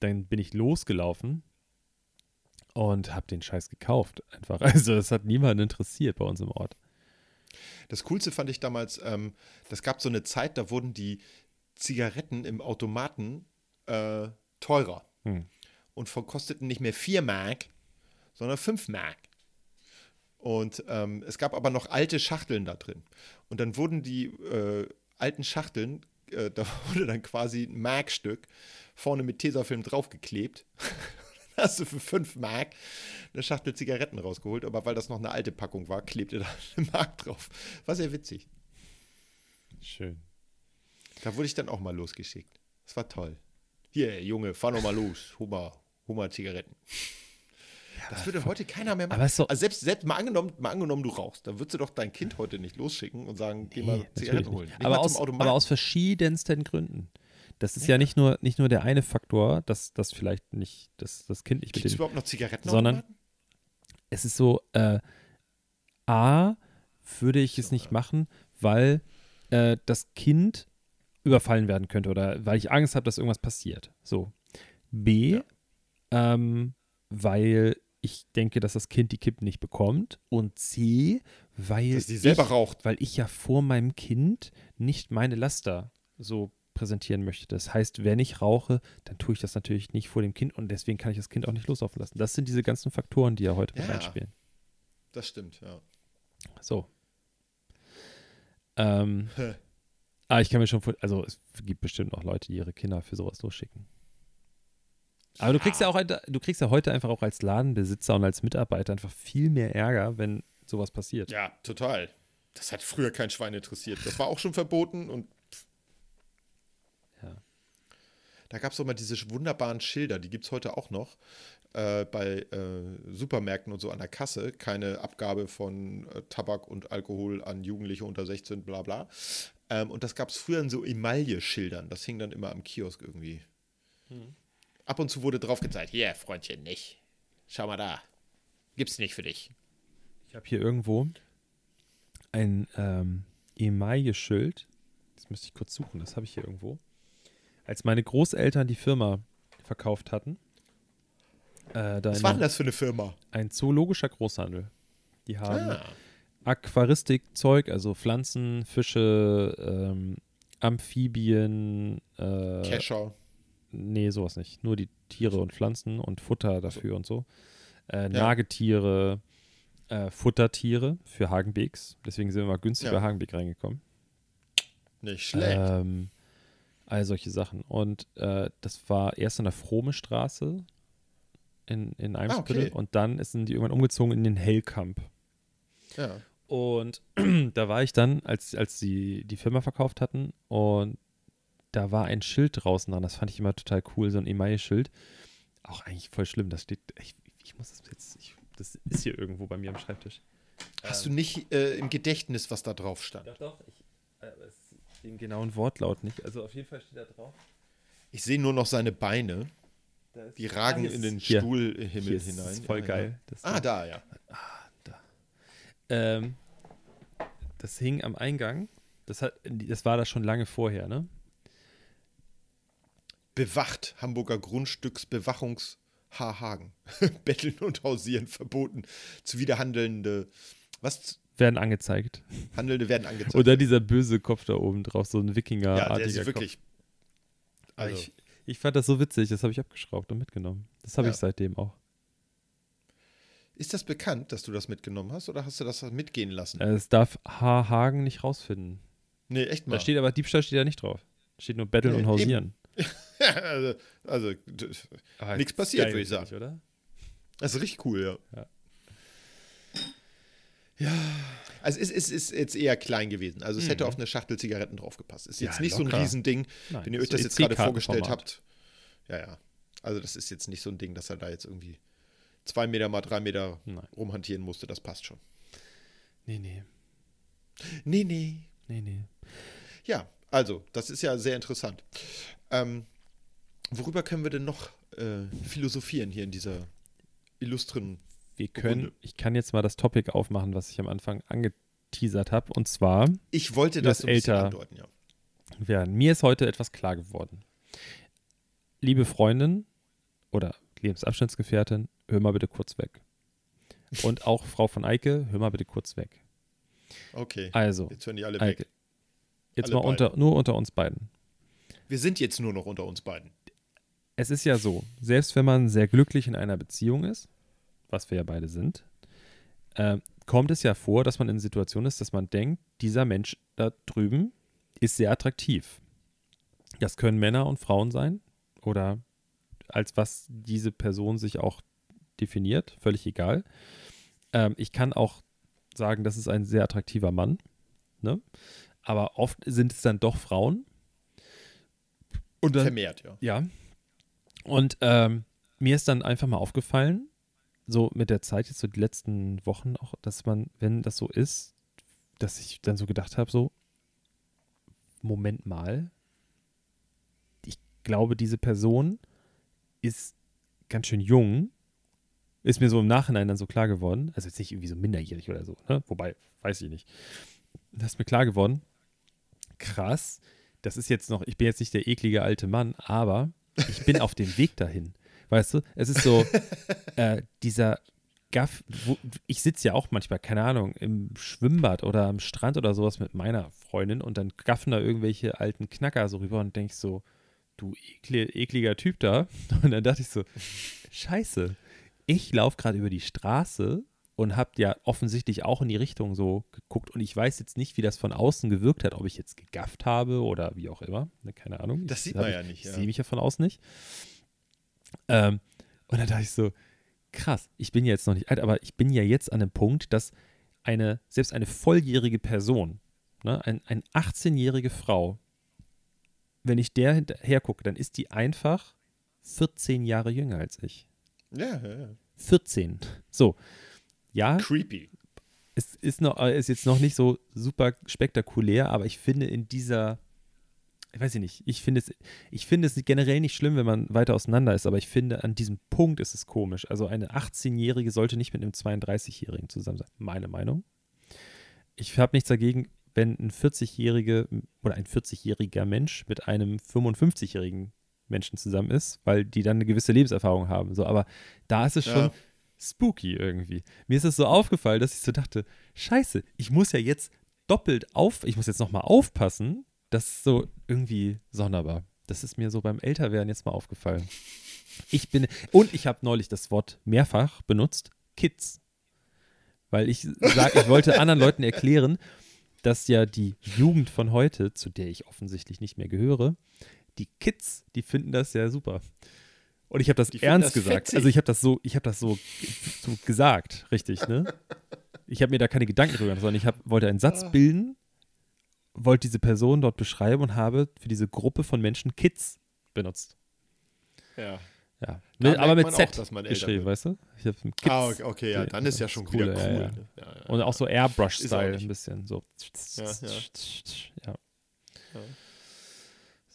[SPEAKER 3] dann bin ich losgelaufen und habe den Scheiß gekauft. Einfach. Also das hat niemanden interessiert bei uns im Ort.
[SPEAKER 2] Das Coolste fand ich damals, ähm, das gab so eine Zeit, da wurden die Zigaretten im Automaten äh, teurer
[SPEAKER 3] Hm.
[SPEAKER 2] und verkosteten nicht mehr 4 Mark, sondern 5 Mark. Und ähm, es gab aber noch alte Schachteln da drin. Und dann wurden die äh, alten Schachteln, äh, da wurde dann quasi ein Markstück vorne mit Tesafilm draufgeklebt. Dann hast du für 5 Mark eine Schachtel Zigaretten rausgeholt, aber weil das noch eine alte Packung war, klebte da eine Mark drauf. War sehr witzig.
[SPEAKER 3] Schön.
[SPEAKER 2] Da wurde ich dann auch mal losgeschickt. Das war toll. Hier, Junge, fahr noch mal los. Hol mal Zigaretten. Das würde heute keiner mehr machen.
[SPEAKER 3] Aber so,
[SPEAKER 2] also selbst, selbst mal, angenommen, mal angenommen, du rauchst, dann würdest du doch dein Kind heute nicht losschicken und sagen, geh mal
[SPEAKER 3] nee,
[SPEAKER 2] Zigaretten holen.
[SPEAKER 3] Aber aus, aber aus verschiedensten Gründen. Das ist ja, nicht, nur, nicht nur der eine Faktor, dass das vielleicht nicht, dass das Kind nicht mit
[SPEAKER 2] Gibt es
[SPEAKER 3] dem
[SPEAKER 2] überhaupt noch Zigaretten?
[SPEAKER 3] sondern- es ist so, äh, A, würde ich es nicht machen, weil äh, das Kind überfallen werden könnte oder weil ich Angst habe, dass irgendwas passiert. So. B, ähm, weil ich denke, dass das Kind die Kippen nicht bekommt. Und C, weil, ich,
[SPEAKER 2] raucht.
[SPEAKER 3] weil ich ja vor meinem Kind nicht meine Laster so präsentieren möchte. Das heißt, wenn ich rauche, dann tue ich das natürlich nicht vor dem Kind und deswegen kann ich das Kind auch nicht loslaufen lassen. Das sind diese ganzen Faktoren, die ja heute mit
[SPEAKER 2] Ja.
[SPEAKER 3] reinspielen.
[SPEAKER 2] Das stimmt, ja.
[SPEAKER 3] So. Ähm, aber ich kann mir schon vor, also es gibt bestimmt noch Leute, die ihre Kinder für sowas losschicken. Aber du kriegst ja auch, heute- du kriegst ja heute einfach auch als Ladenbesitzer und als Mitarbeiter einfach viel mehr Ärger, wenn sowas passiert.
[SPEAKER 2] Ja, total. Das hat früher kein Schwein interessiert. Das war auch schon verboten und
[SPEAKER 3] Ja.
[SPEAKER 2] da gab es doch mal diese wunderbaren Schilder, die gibt es heute auch noch äh, bei äh, Supermärkten und so an der Kasse. Keine Abgabe von äh, Tabak und Alkohol an Jugendliche unter 16, bla bla. Ähm, und das gab es früher in so Emaille-Schildern. Das hing dann immer am Kiosk irgendwie. Ab und zu wurde drauf gezeigt, hier, Freundchen, nicht. Schau mal da. Gibt's nicht für dich.
[SPEAKER 3] Ich habe hier irgendwo ein ähm, Emaille-Schild. Das müsste ich kurz suchen, das habe ich hier irgendwo. Als meine Großeltern die Firma verkauft hatten, äh, da
[SPEAKER 2] Was war denn das für eine Firma?
[SPEAKER 3] ein zoologischer Großhandel. Die haben
[SPEAKER 2] Ah,
[SPEAKER 3] Aquaristikzeug, also Pflanzen, Fische, ähm, Amphibien, äh,
[SPEAKER 2] Kescher.
[SPEAKER 3] Nee, sowas nicht. Nur die Tiere und Pflanzen und Futter dafür und so. Äh, Nagetiere, äh, Futtertiere für Hagenbecks. Deswegen sind wir mal günstig
[SPEAKER 2] Ja.
[SPEAKER 3] bei Hagenbeck reingekommen.
[SPEAKER 2] Nicht schlecht.
[SPEAKER 3] Ähm, all solche Sachen. Und äh, das war erst an der Frome Straße in, in Eimsbüttel
[SPEAKER 2] okay.
[SPEAKER 3] und dann sind die irgendwann umgezogen in den Hellkamp.
[SPEAKER 2] ja.
[SPEAKER 3] Und da war ich dann, als, als sie die Firma verkauft hatten und da war ein Schild draußen dran. Das fand ich immer total cool, so ein Emaille-Schild. Auch eigentlich voll schlimm. Das steht, ich, ich muss das jetzt, ich, das ist hier irgendwo bei mir am Schreibtisch.
[SPEAKER 2] Hast du nicht äh, im Gedächtnis, was da drauf stand?
[SPEAKER 3] Doch, doch. Ich, äh, den genauen Wortlaut nicht. Also auf jeden Fall steht da drauf.
[SPEAKER 2] Ich sehe nur noch seine Beine.
[SPEAKER 3] Da ist-
[SPEAKER 2] Die
[SPEAKER 3] Ah,
[SPEAKER 2] ragen
[SPEAKER 3] hier
[SPEAKER 2] in
[SPEAKER 3] ist-
[SPEAKER 2] den
[SPEAKER 3] hier.
[SPEAKER 2] Stuhlhimmel
[SPEAKER 3] Hier ist
[SPEAKER 2] hinein.
[SPEAKER 3] es voll
[SPEAKER 2] Ja,
[SPEAKER 3] geil. Das
[SPEAKER 2] Ja. Ah, da, ja.
[SPEAKER 3] Ähm, das hing am Eingang. Das, hat, das war da schon lange vorher, ne?
[SPEAKER 2] Bewacht Hamburger Grundstücksbewachungs Hagen. Betteln und Hausieren verboten. Zuwiderhandelnde, was?
[SPEAKER 3] Werden angezeigt.
[SPEAKER 2] Handelnde werden angezeigt.
[SPEAKER 3] Oder dieser böse Kopf da oben drauf, so ein Wikinger-artiger
[SPEAKER 2] ja, der ist
[SPEAKER 3] Kopf.
[SPEAKER 2] wirklich.
[SPEAKER 3] Aber
[SPEAKER 2] Also,
[SPEAKER 3] ich, ich fand das so witzig, das habe ich abgeschraubt und mitgenommen. Das habe
[SPEAKER 2] Ja.
[SPEAKER 3] ich seitdem auch.
[SPEAKER 2] ist das bekannt, dass du das mitgenommen hast oder hast du das mitgehen lassen?
[SPEAKER 3] Äh, Es darf H. Hagen nicht rausfinden.
[SPEAKER 2] nee, echt mal.
[SPEAKER 3] Da steht aber Diebstahl steht da nicht drauf. Steht nur Betteln
[SPEAKER 2] Nee,
[SPEAKER 3] und Hausieren.
[SPEAKER 2] also, also, Nix
[SPEAKER 3] ist
[SPEAKER 2] passiert, würde ich sagen.
[SPEAKER 3] oder?
[SPEAKER 2] das ist richtig cool, ja.
[SPEAKER 3] Ja.
[SPEAKER 2] Ja. Also es ist, ist jetzt eher klein gewesen. Also es hätte auf eine Schachtel Zigaretten draufgepasst. Ist
[SPEAKER 3] Mhm. Ja,
[SPEAKER 2] jetzt nicht so
[SPEAKER 3] locker.
[SPEAKER 2] ein Riesending.
[SPEAKER 3] Nein,
[SPEAKER 2] Wenn ihr
[SPEAKER 3] so
[SPEAKER 2] euch das jetzt gerade vorgestellt habt. Ja, ja. Also das ist jetzt nicht so ein Ding, dass er da jetzt irgendwie zwei Meter mal drei Meter
[SPEAKER 3] Nein.
[SPEAKER 2] rumhantieren musste. Das passt schon.
[SPEAKER 3] Nee, nee.
[SPEAKER 2] Nee, nee.
[SPEAKER 3] Nee, nee.
[SPEAKER 2] Ja, also, das ist ja sehr interessant. Ähm, worüber können wir denn noch äh, philosophieren hier in dieser illustren
[SPEAKER 3] Wir können, ich kann jetzt mal das Topic aufmachen, was ich am Anfang angeteasert habe. Und zwar,
[SPEAKER 2] Ich wollte das so ein bisschen
[SPEAKER 3] älter.
[SPEAKER 2] andeuten, ja.
[SPEAKER 3] ja, mir ist heute etwas klar geworden. Liebe Freundin oder Lebensabschnittsgefährtin, hör mal bitte kurz weg. Und auch Frau von Eike, hör mal bitte kurz weg.
[SPEAKER 2] Okay,
[SPEAKER 3] Also,
[SPEAKER 2] jetzt hören die alle
[SPEAKER 3] Eike,
[SPEAKER 2] weg.
[SPEAKER 3] Jetzt
[SPEAKER 2] Alle
[SPEAKER 3] mal unter, nur unter uns beiden.
[SPEAKER 2] Wir sind jetzt nur noch unter uns beiden.
[SPEAKER 3] Es ist ja so, selbst wenn man sehr glücklich in einer Beziehung ist, was wir ja beide sind, ähm, kommt es ja vor, dass man in Situationen ist, dass man denkt, dieser Mensch da drüben ist sehr attraktiv. Das können Männer und Frauen sein oder als was diese Person sich auch definiert, völlig egal. Ähm, ich kann auch sagen, das ist ein sehr attraktiver Mann, ne? Aber oft sind es dann doch Frauen. Und dann,
[SPEAKER 2] Vermehrt, ja.
[SPEAKER 3] ja. Und ähm, mir ist dann einfach mal aufgefallen, so mit der Zeit, jetzt so die letzten Wochen auch, dass man, wenn das so ist, dass ich dann so gedacht habe, so, Moment mal, ich glaube, diese Person ist ganz schön jung. Ist mir so im Nachhinein dann so klar geworden. Also jetzt nicht irgendwie so minderjährig oder so, ne? Wobei, weiß ich nicht. Das ist mir klar geworden. Krass. Das ist jetzt noch, ich bin jetzt nicht der eklige alte Mann, aber ich bin auf dem Weg dahin. Weißt du, es ist so, äh, dieser Gaff, wo, ich sitze ja auch manchmal, keine Ahnung, im Schwimmbad oder am Strand oder sowas mit meiner Freundin und dann gaffen da irgendwelche alten Knacker so rüber und denk so, du ekle, ekliger Typ da. Und dann dachte ich so, scheiße, ich laufe gerade über die Straße und habt ja offensichtlich auch in die Richtung so geguckt und ich weiß jetzt nicht, wie das von außen gewirkt hat, ob ich jetzt gegafft habe oder wie auch immer, ne, keine Ahnung.
[SPEAKER 2] Das sieht man
[SPEAKER 3] ich,
[SPEAKER 2] ja nicht.
[SPEAKER 3] Ich
[SPEAKER 2] Ja.
[SPEAKER 3] sehe mich ja von außen nicht. Ähm, und dann dachte ich so, krass, ich bin ja jetzt noch nicht alt, aber ich bin ja jetzt an dem Punkt, dass eine, selbst eine volljährige Person, ne, ein, eine 18-jährige Frau, wenn ich der hinterher gucke, dann ist die einfach 14 Jahre jünger als ich.
[SPEAKER 2] Ja, ja, ja.
[SPEAKER 3] 14. So. Ja,
[SPEAKER 2] Creepy.
[SPEAKER 3] es ist, noch, äh, ist jetzt noch nicht so super spektakulär, aber ich finde in dieser, ich weiß nicht, ich finde es, ich finde es generell nicht schlimm, wenn man weiter auseinander ist, aber ich finde, an diesem Punkt ist es komisch. Also eine 18-Jährige sollte nicht mit einem 32-Jährigen zusammen sein. Meine Meinung. Ich habe nichts dagegen, wenn ein 40-Jährige oder ein 40-jähriger Mensch mit einem 55-jährigen Menschen zusammen ist, weil die dann eine gewisse Lebenserfahrung haben. So, aber da ist es schon
[SPEAKER 2] Ja.
[SPEAKER 3] Spooky irgendwie. Mir ist es so aufgefallen, dass ich so dachte, scheiße, ich muss ja jetzt doppelt auf, ich muss jetzt nochmal aufpassen. Das ist so irgendwie sonderbar. Das ist mir so beim Älterwerden jetzt mal aufgefallen. Ich bin, und ich habe neulich das Wort mehrfach benutzt, Kids. Weil ich sag, ich wollte anderen Leuten erklären, dass ja die Jugend von heute, zu der ich offensichtlich nicht mehr gehöre, die Kids, die finden das ja super. Und ich habe das
[SPEAKER 2] Die
[SPEAKER 3] ernst
[SPEAKER 2] das
[SPEAKER 3] gesagt.
[SPEAKER 2] fetzig.
[SPEAKER 3] Also ich habe das so, ich habe das so, so gesagt, richtig, ne? Ich habe mir da keine Gedanken drüber, gemacht, sondern ich hab, wollte einen Satz
[SPEAKER 2] Ah.
[SPEAKER 3] bilden, wollte diese Person dort beschreiben und habe für diese Gruppe von Menschen Kids benutzt.
[SPEAKER 2] Ja.
[SPEAKER 3] Ja.
[SPEAKER 2] Da
[SPEAKER 3] Mit, aber mit Z
[SPEAKER 2] auch,
[SPEAKER 3] geschrieben,
[SPEAKER 2] wird.
[SPEAKER 3] weißt du? Ich habe Kids.
[SPEAKER 2] Ah, okay, ja, dann ist ja schon
[SPEAKER 3] Coole,
[SPEAKER 2] cool.
[SPEAKER 3] ja, ja.
[SPEAKER 2] ne? Ja, ja,
[SPEAKER 3] Und auch so Airbrush-Style ein bisschen. So.
[SPEAKER 2] Ja, ja.
[SPEAKER 3] Ja.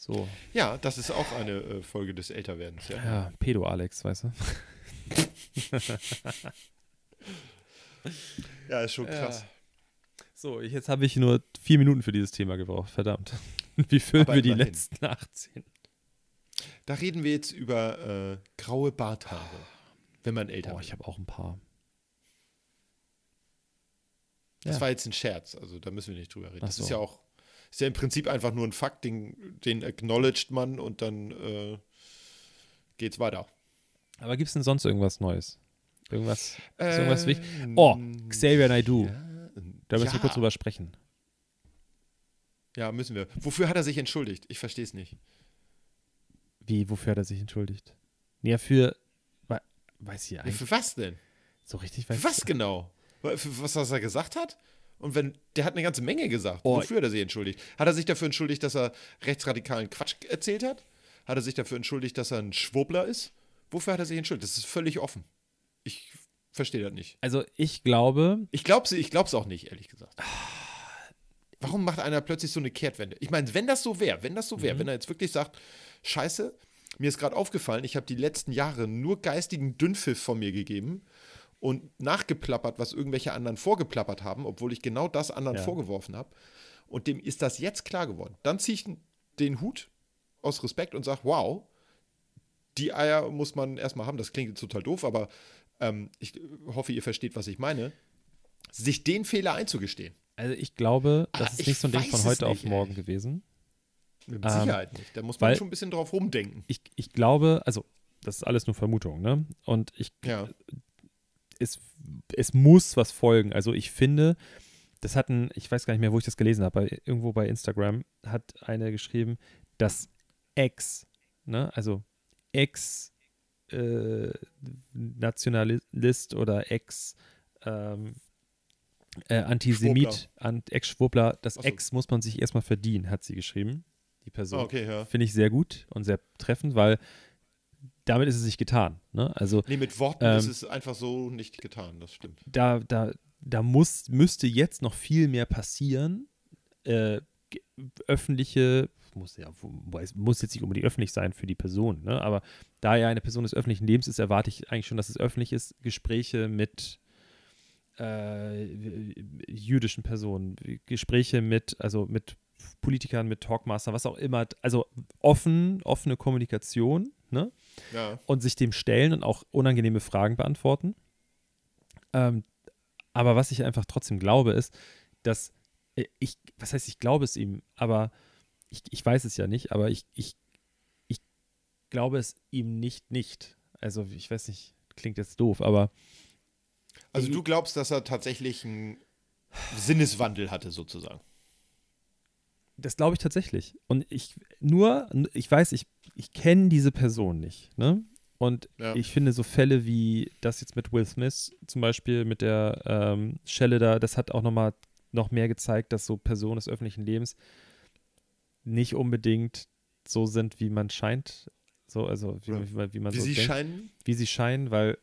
[SPEAKER 2] Ja.
[SPEAKER 3] So.
[SPEAKER 2] Ja, das ist auch eine äh, Folge des Älterwerdens. Ja.
[SPEAKER 3] Ja, Pedo-Alex, weißt du?
[SPEAKER 2] ja, ist schon krass.
[SPEAKER 3] So, ich, jetzt habe ich nur vier Minuten für dieses Thema gebraucht. Verdammt. Wie füllen
[SPEAKER 2] Aber
[SPEAKER 3] wir die letzten 18?
[SPEAKER 2] Da reden wir jetzt über äh, graue Barthaare, wenn man älter
[SPEAKER 3] Boah, ich habe auch ein paar.
[SPEAKER 2] Das
[SPEAKER 3] Ja.
[SPEAKER 2] war jetzt ein Scherz, also da müssen wir nicht drüber reden.
[SPEAKER 3] Ach
[SPEAKER 2] Das
[SPEAKER 3] so.
[SPEAKER 2] ist ja auch, ist ja im Prinzip einfach nur ein Fakt, den, den acknowledged man und dann äh, geht's weiter.
[SPEAKER 3] Aber gibt es denn sonst irgendwas Neues? Irgendwas?
[SPEAKER 2] Äh,
[SPEAKER 3] irgendwas wichtig? Oh, Xavier Naidoo.
[SPEAKER 2] Ja,
[SPEAKER 3] Da müssen
[SPEAKER 2] ja,
[SPEAKER 3] wir kurz drüber sprechen.
[SPEAKER 2] Ja, müssen wir. Wofür hat er sich entschuldigt? Ich verstehe es nicht.
[SPEAKER 3] Wie, wofür hat er sich entschuldigt? Ja, für. we- Weiß ich
[SPEAKER 2] Ja,
[SPEAKER 3] eigentlich.
[SPEAKER 2] für was denn?
[SPEAKER 3] So richtig weiß
[SPEAKER 2] Für was genau? Für was, was er gesagt hat? Und wenn, der hat eine ganze Menge gesagt.
[SPEAKER 3] Oh.
[SPEAKER 2] Wofür hat er sich entschuldigt? Hat er sich dafür entschuldigt, dass er rechtsradikalen Quatsch erzählt hat? Hat er sich dafür entschuldigt, dass er ein Schwurbler ist? Wofür hat er sich entschuldigt? Das ist völlig offen. Ich verstehe das nicht.
[SPEAKER 3] Also, ich glaube,
[SPEAKER 2] Ich glaube ich glaub's auch nicht, ehrlich gesagt. Warum macht einer plötzlich so eine Kehrtwende? Ich meine, wenn das so wäre, wenn das so wäre,
[SPEAKER 3] Mhm.
[SPEAKER 2] wenn er jetzt wirklich sagt, scheiße, mir ist gerade aufgefallen, ich habe die letzten Jahre nur geistigen Dünnpfiff von mir gegeben und nachgeplappert, was irgendwelche anderen vorgeplappert haben, obwohl ich genau das anderen
[SPEAKER 3] Ja.
[SPEAKER 2] vorgeworfen habe. Und dem ist das jetzt klar geworden. Dann ziehe ich den Hut aus Respekt und sage, wow, die Eier muss man erstmal haben. Das klingt jetzt total doof, aber ähm, ich hoffe, ihr versteht, was ich meine. Sich den Fehler einzugestehen.
[SPEAKER 3] also ich glaube, das
[SPEAKER 2] Ah,
[SPEAKER 3] ist
[SPEAKER 2] ich
[SPEAKER 3] nicht so ein Ding von heute auf
[SPEAKER 2] nicht,
[SPEAKER 3] morgen
[SPEAKER 2] ey.
[SPEAKER 3] gewesen.
[SPEAKER 2] Mit
[SPEAKER 3] Ähm,
[SPEAKER 2] Sicherheit nicht. Da muss man
[SPEAKER 3] weil-
[SPEAKER 2] schon ein bisschen drauf rumdenken.
[SPEAKER 3] Ich, ich glaube, also, das ist alles nur Vermutung, ne? Und ich,
[SPEAKER 2] Ja.
[SPEAKER 3] Es, es muss was folgen. Also ich finde, das hatten, ich weiß gar nicht mehr, wo ich das gelesen habe, irgendwo bei Instagram hat eine geschrieben, dass Ex, ne, also Ex äh, Nationalist oder Ex ähm, äh, Antisemit, an, Ex-Schwurbler, das
[SPEAKER 2] so.
[SPEAKER 3] Ex muss man sich erstmal verdienen, hat sie geschrieben, die Person.
[SPEAKER 2] Okay, ja.
[SPEAKER 3] Finde ich sehr gut und sehr treffend, weil damit ist es nicht getan. Ne? Also,
[SPEAKER 2] nee, mit Worten ähm, ist es einfach so nicht getan, das stimmt.
[SPEAKER 3] Da, da, da muss, müsste jetzt noch viel mehr passieren. Äh, öffentliche, muss ja, muss jetzt nicht unbedingt öffentlich sein für die Person, ne? aber da ja eine Person des öffentlichen Lebens ist, erwarte ich eigentlich schon, dass es öffentlich ist. Gespräche mit äh, jüdischen Personen, Gespräche mit, also mit Politikern, mit Talkmaster, was auch immer, also offen, offene Kommunikation, ne?
[SPEAKER 2] Ja.
[SPEAKER 3] Und sich dem stellen und auch unangenehme Fragen beantworten. Ähm, aber was ich einfach trotzdem glaube, ist, dass äh, ich, was heißt, ich glaube es ihm, aber ich, ich weiß es ja nicht, aber ich, ich, ich glaube es ihm nicht, nicht. Also ich weiß nicht, klingt jetzt doof, aber
[SPEAKER 2] also du glaubst, dass er tatsächlich einen Sinneswandel hatte, sozusagen.
[SPEAKER 3] Das glaube ich tatsächlich. Und ich nur, ich weiß, ich, ich kenne diese Person nicht. Ne? Und ja. ich finde so Fälle wie das jetzt mit Will Smith zum Beispiel, mit der ähm, Schelle da, das hat auch nochmal noch mehr gezeigt, dass so Personen des öffentlichen Lebens nicht unbedingt so sind, wie man scheint. So, also wie, wie, wie man
[SPEAKER 2] wie
[SPEAKER 3] so
[SPEAKER 2] sie
[SPEAKER 3] denkt.
[SPEAKER 2] scheinen?
[SPEAKER 3] Wie sie scheinen, weil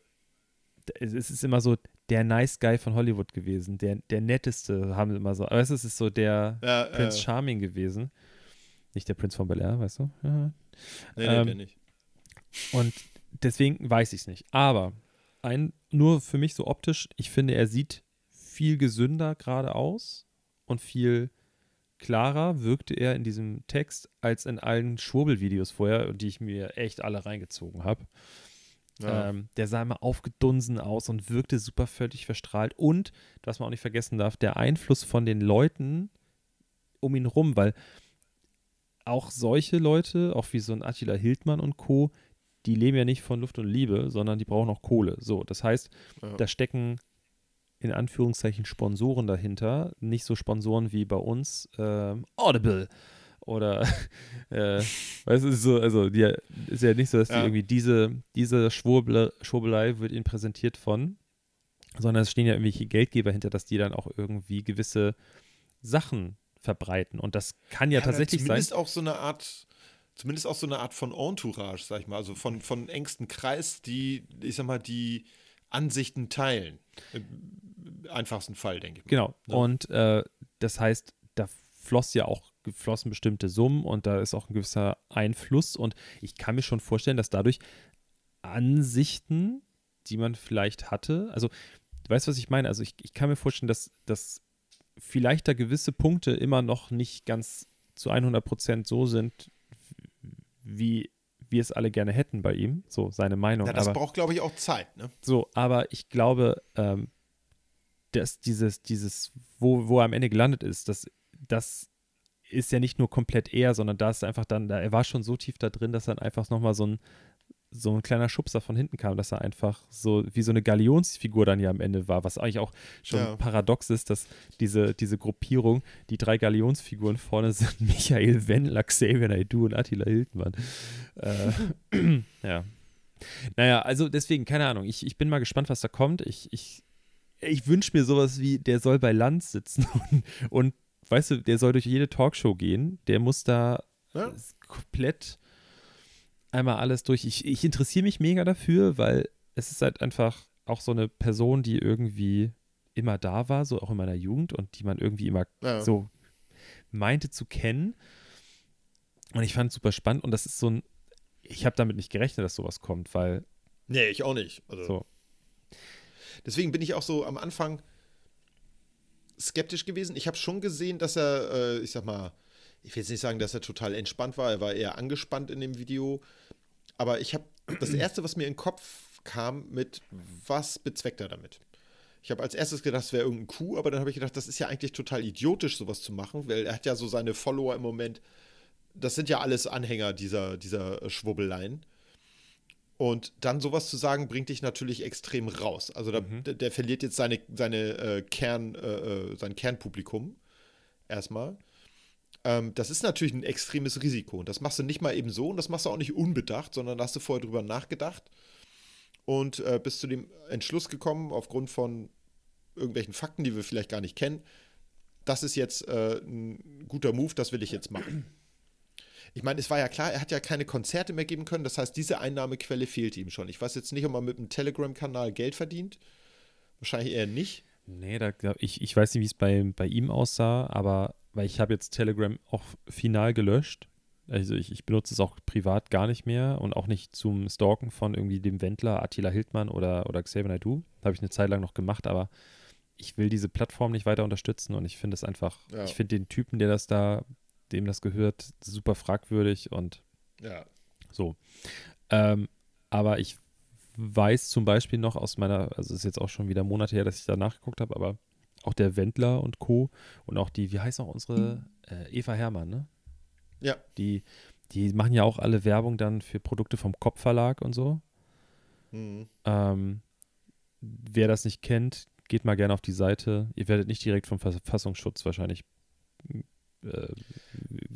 [SPEAKER 3] es ist immer so der Nice Guy von Hollywood gewesen, der, der netteste, haben sie immer so. Aber es ist so der ja, Prince äh, Charming gewesen. Nicht der Prinz von Bel Air, weißt du? Ja.
[SPEAKER 2] Nee, nee, ähm, nicht.
[SPEAKER 3] Und deswegen weiß ich es nicht. Aber ein, nur für mich so optisch, ich finde, er sieht viel gesünder gerade aus und viel klarer wirkte er in diesem Text als in allen Schwurbelvideos vorher, die ich mir echt alle reingezogen habe. Ja. Ähm, der sah immer aufgedunsen aus und wirkte super völlig verstrahlt. Und, was man auch nicht vergessen darf, der Einfluss von den Leuten um ihn rum, weil auch solche Leute, auch wie so ein Attila Hildmann und Co., die leben ja nicht von Luft und Liebe, sondern die brauchen auch Kohle. So, das heißt, ja. da stecken in Anführungszeichen Sponsoren dahinter, nicht so Sponsoren wie bei uns ähm, Audible oder äh, weißt du, so, also die, ist ja nicht so, dass ja. die irgendwie diese, diese Schwurbel, Schwurbelei wird ihnen präsentiert von, sondern es stehen ja irgendwelche Geldgeber hinter, dass die dann auch irgendwie gewisse Sachen verbreiten. Und das kann ja, ja tatsächlich
[SPEAKER 2] zumindest
[SPEAKER 3] sein.
[SPEAKER 2] auch so eine Art, zumindest auch so eine Art von Entourage, sag ich mal, also von, von engsten Kreis, die, ich sag mal, die Ansichten teilen. Im einfachsten Fall, denke ich.
[SPEAKER 3] Genau. Ja. Und äh, das heißt, da floss ja auch geflossen bestimmte Summen und da ist auch ein gewisser Einfluss und ich kann mir schon vorstellen, dass dadurch Ansichten, die man vielleicht hatte, also du weißt, was ich meine, also ich, ich kann mir vorstellen, dass, dass vielleicht da gewisse Punkte immer noch nicht ganz zu 100 Prozent so sind, wie wir es alle gerne hätten bei ihm, so seine Meinung.
[SPEAKER 2] Ja, das
[SPEAKER 3] aber,
[SPEAKER 2] braucht, glaube ich, auch Zeit, ne?
[SPEAKER 3] So, aber ich glaube, ähm, dass dieses, dieses, wo, wo er am Ende gelandet ist, dass das ist ja nicht nur komplett er, sondern da ist einfach dann, da, er war schon so tief da drin, dass dann einfach nochmal so ein, so ein kleiner Schubser von hinten kam, dass er einfach so wie so eine Galionsfigur dann ja am Ende war, was eigentlich auch schon ja. paradox ist, dass diese, diese Gruppierung, die drei Galionsfiguren vorne sind Michael Wendler, Xavier Naidoo und Attila Hildmann. äh, ja. Naja, also deswegen, keine Ahnung, ich, ich bin mal gespannt, was da kommt. Ich, ich, ich wünsche mir sowas wie, der soll bei Land sitzen und, und weißt du, der soll durch jede Talkshow gehen, der muss da ja. komplett einmal alles durch. Ich, ich interessiere mich mega dafür, weil es ist halt einfach auch so eine Person, die irgendwie immer da war, so auch in meiner Jugend und die man irgendwie immer ja. so meinte zu kennen. Und ich fand es super spannend und das ist so ein, ich habe damit nicht gerechnet, dass sowas kommt, weil.
[SPEAKER 2] Nee, ich auch nicht.
[SPEAKER 3] Also, so.
[SPEAKER 2] Deswegen bin ich auch so am Anfang skeptisch gewesen. Ich habe schon gesehen, dass er, äh, ich sag mal, ich will jetzt nicht sagen, dass er total entspannt war, er war eher angespannt in dem Video. Aber ich habe das Erste, was mir in den Kopf kam, mit was bezweckt er damit? Ich habe als erstes gedacht, es wäre irgendein Coup, aber dann habe ich gedacht, das ist ja eigentlich total idiotisch, sowas zu machen, weil er hat ja so seine Follower im Moment, das sind ja alles Anhänger dieser, dieser Schwubbeleien. Und dann sowas zu sagen, bringt dich natürlich extrem raus. Also da, mhm. der, der, verliert jetzt seine, seine äh, Kern, äh, äh, sein Kernpublikum erstmal. Ähm, das ist natürlich ein extremes Risiko. Und das machst du nicht mal eben so und das machst du auch nicht unbedacht, sondern da hast du vorher drüber nachgedacht und äh, bist zu dem Entschluss gekommen, aufgrund von irgendwelchen Fakten, die wir vielleicht gar nicht kennen. Das ist jetzt äh, ein guter Move, das will ich jetzt machen. Ich meine, es war ja klar, er hat ja keine Konzerte mehr geben können. Das heißt, diese Einnahmequelle fehlt ihm schon. Ich weiß jetzt nicht, ob man mit einem Telegram-Kanal Geld verdient. Wahrscheinlich eher nicht.
[SPEAKER 3] Nee, da, ich, ich weiß nicht, wie es bei, bei ihm aussah, aber weil ich habe jetzt Telegram auch final gelöscht. Also ich, ich, benutze es auch privat gar nicht mehr und auch nicht zum Stalken von irgendwie dem Wendler, Attila Hildmann oder, oder Xavier Naidoo. Habe ich eine Zeit lang noch gemacht, aber ich will diese Plattform nicht weiter unterstützen und ich finde es einfach, ja. ich finde den Typen, der das da, dem das gehört, super fragwürdig und
[SPEAKER 2] ja.
[SPEAKER 3] so. Ähm, aber ich weiß zum Beispiel noch aus meiner, also es ist jetzt auch schon wieder Monate her, dass ich da nachgeguckt habe, aber auch der Wendler und Co. und auch die, wie heißt auch unsere äh, Eva Hermann, ne?
[SPEAKER 2] Ja.
[SPEAKER 3] Die, die machen ja auch alle Werbung dann für Produkte vom Kopfverlag und so.
[SPEAKER 2] Mhm.
[SPEAKER 3] Ähm, wer das nicht kennt, geht mal gerne auf die Seite. Ihr werdet nicht direkt vom Verfassungsschutz wahrscheinlich
[SPEAKER 2] äh,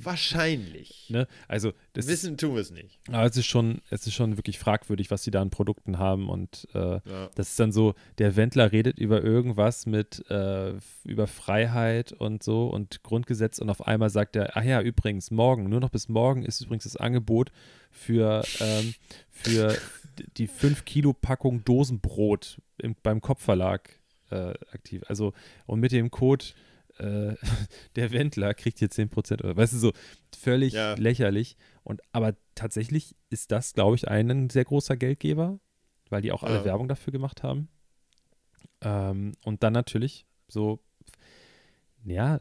[SPEAKER 2] Wahrscheinlich.
[SPEAKER 3] Ne? Also
[SPEAKER 2] Wissen tun wir es nicht.
[SPEAKER 3] Aber es ist schon, es ist schon wirklich fragwürdig, was sie da an Produkten haben. Und äh, ja. das ist dann so, der Wendler redet über irgendwas mit äh, über Freiheit und so und Grundgesetz und auf einmal sagt er, ach ja, übrigens, morgen, nur noch bis morgen ist übrigens das Angebot für, ähm, für die 5 Kilo Packung Dosenbrot im, beim Kopfverlag äh, aktiv. Also und mit dem Code äh, der Wendler kriegt hier 10% oder weißt du so, völlig ja. lächerlich. Und aber tatsächlich ist das, glaube ich, ein sehr großer Geldgeber, weil die auch alle ja. Werbung dafür gemacht haben. Ähm, und dann natürlich so, ja,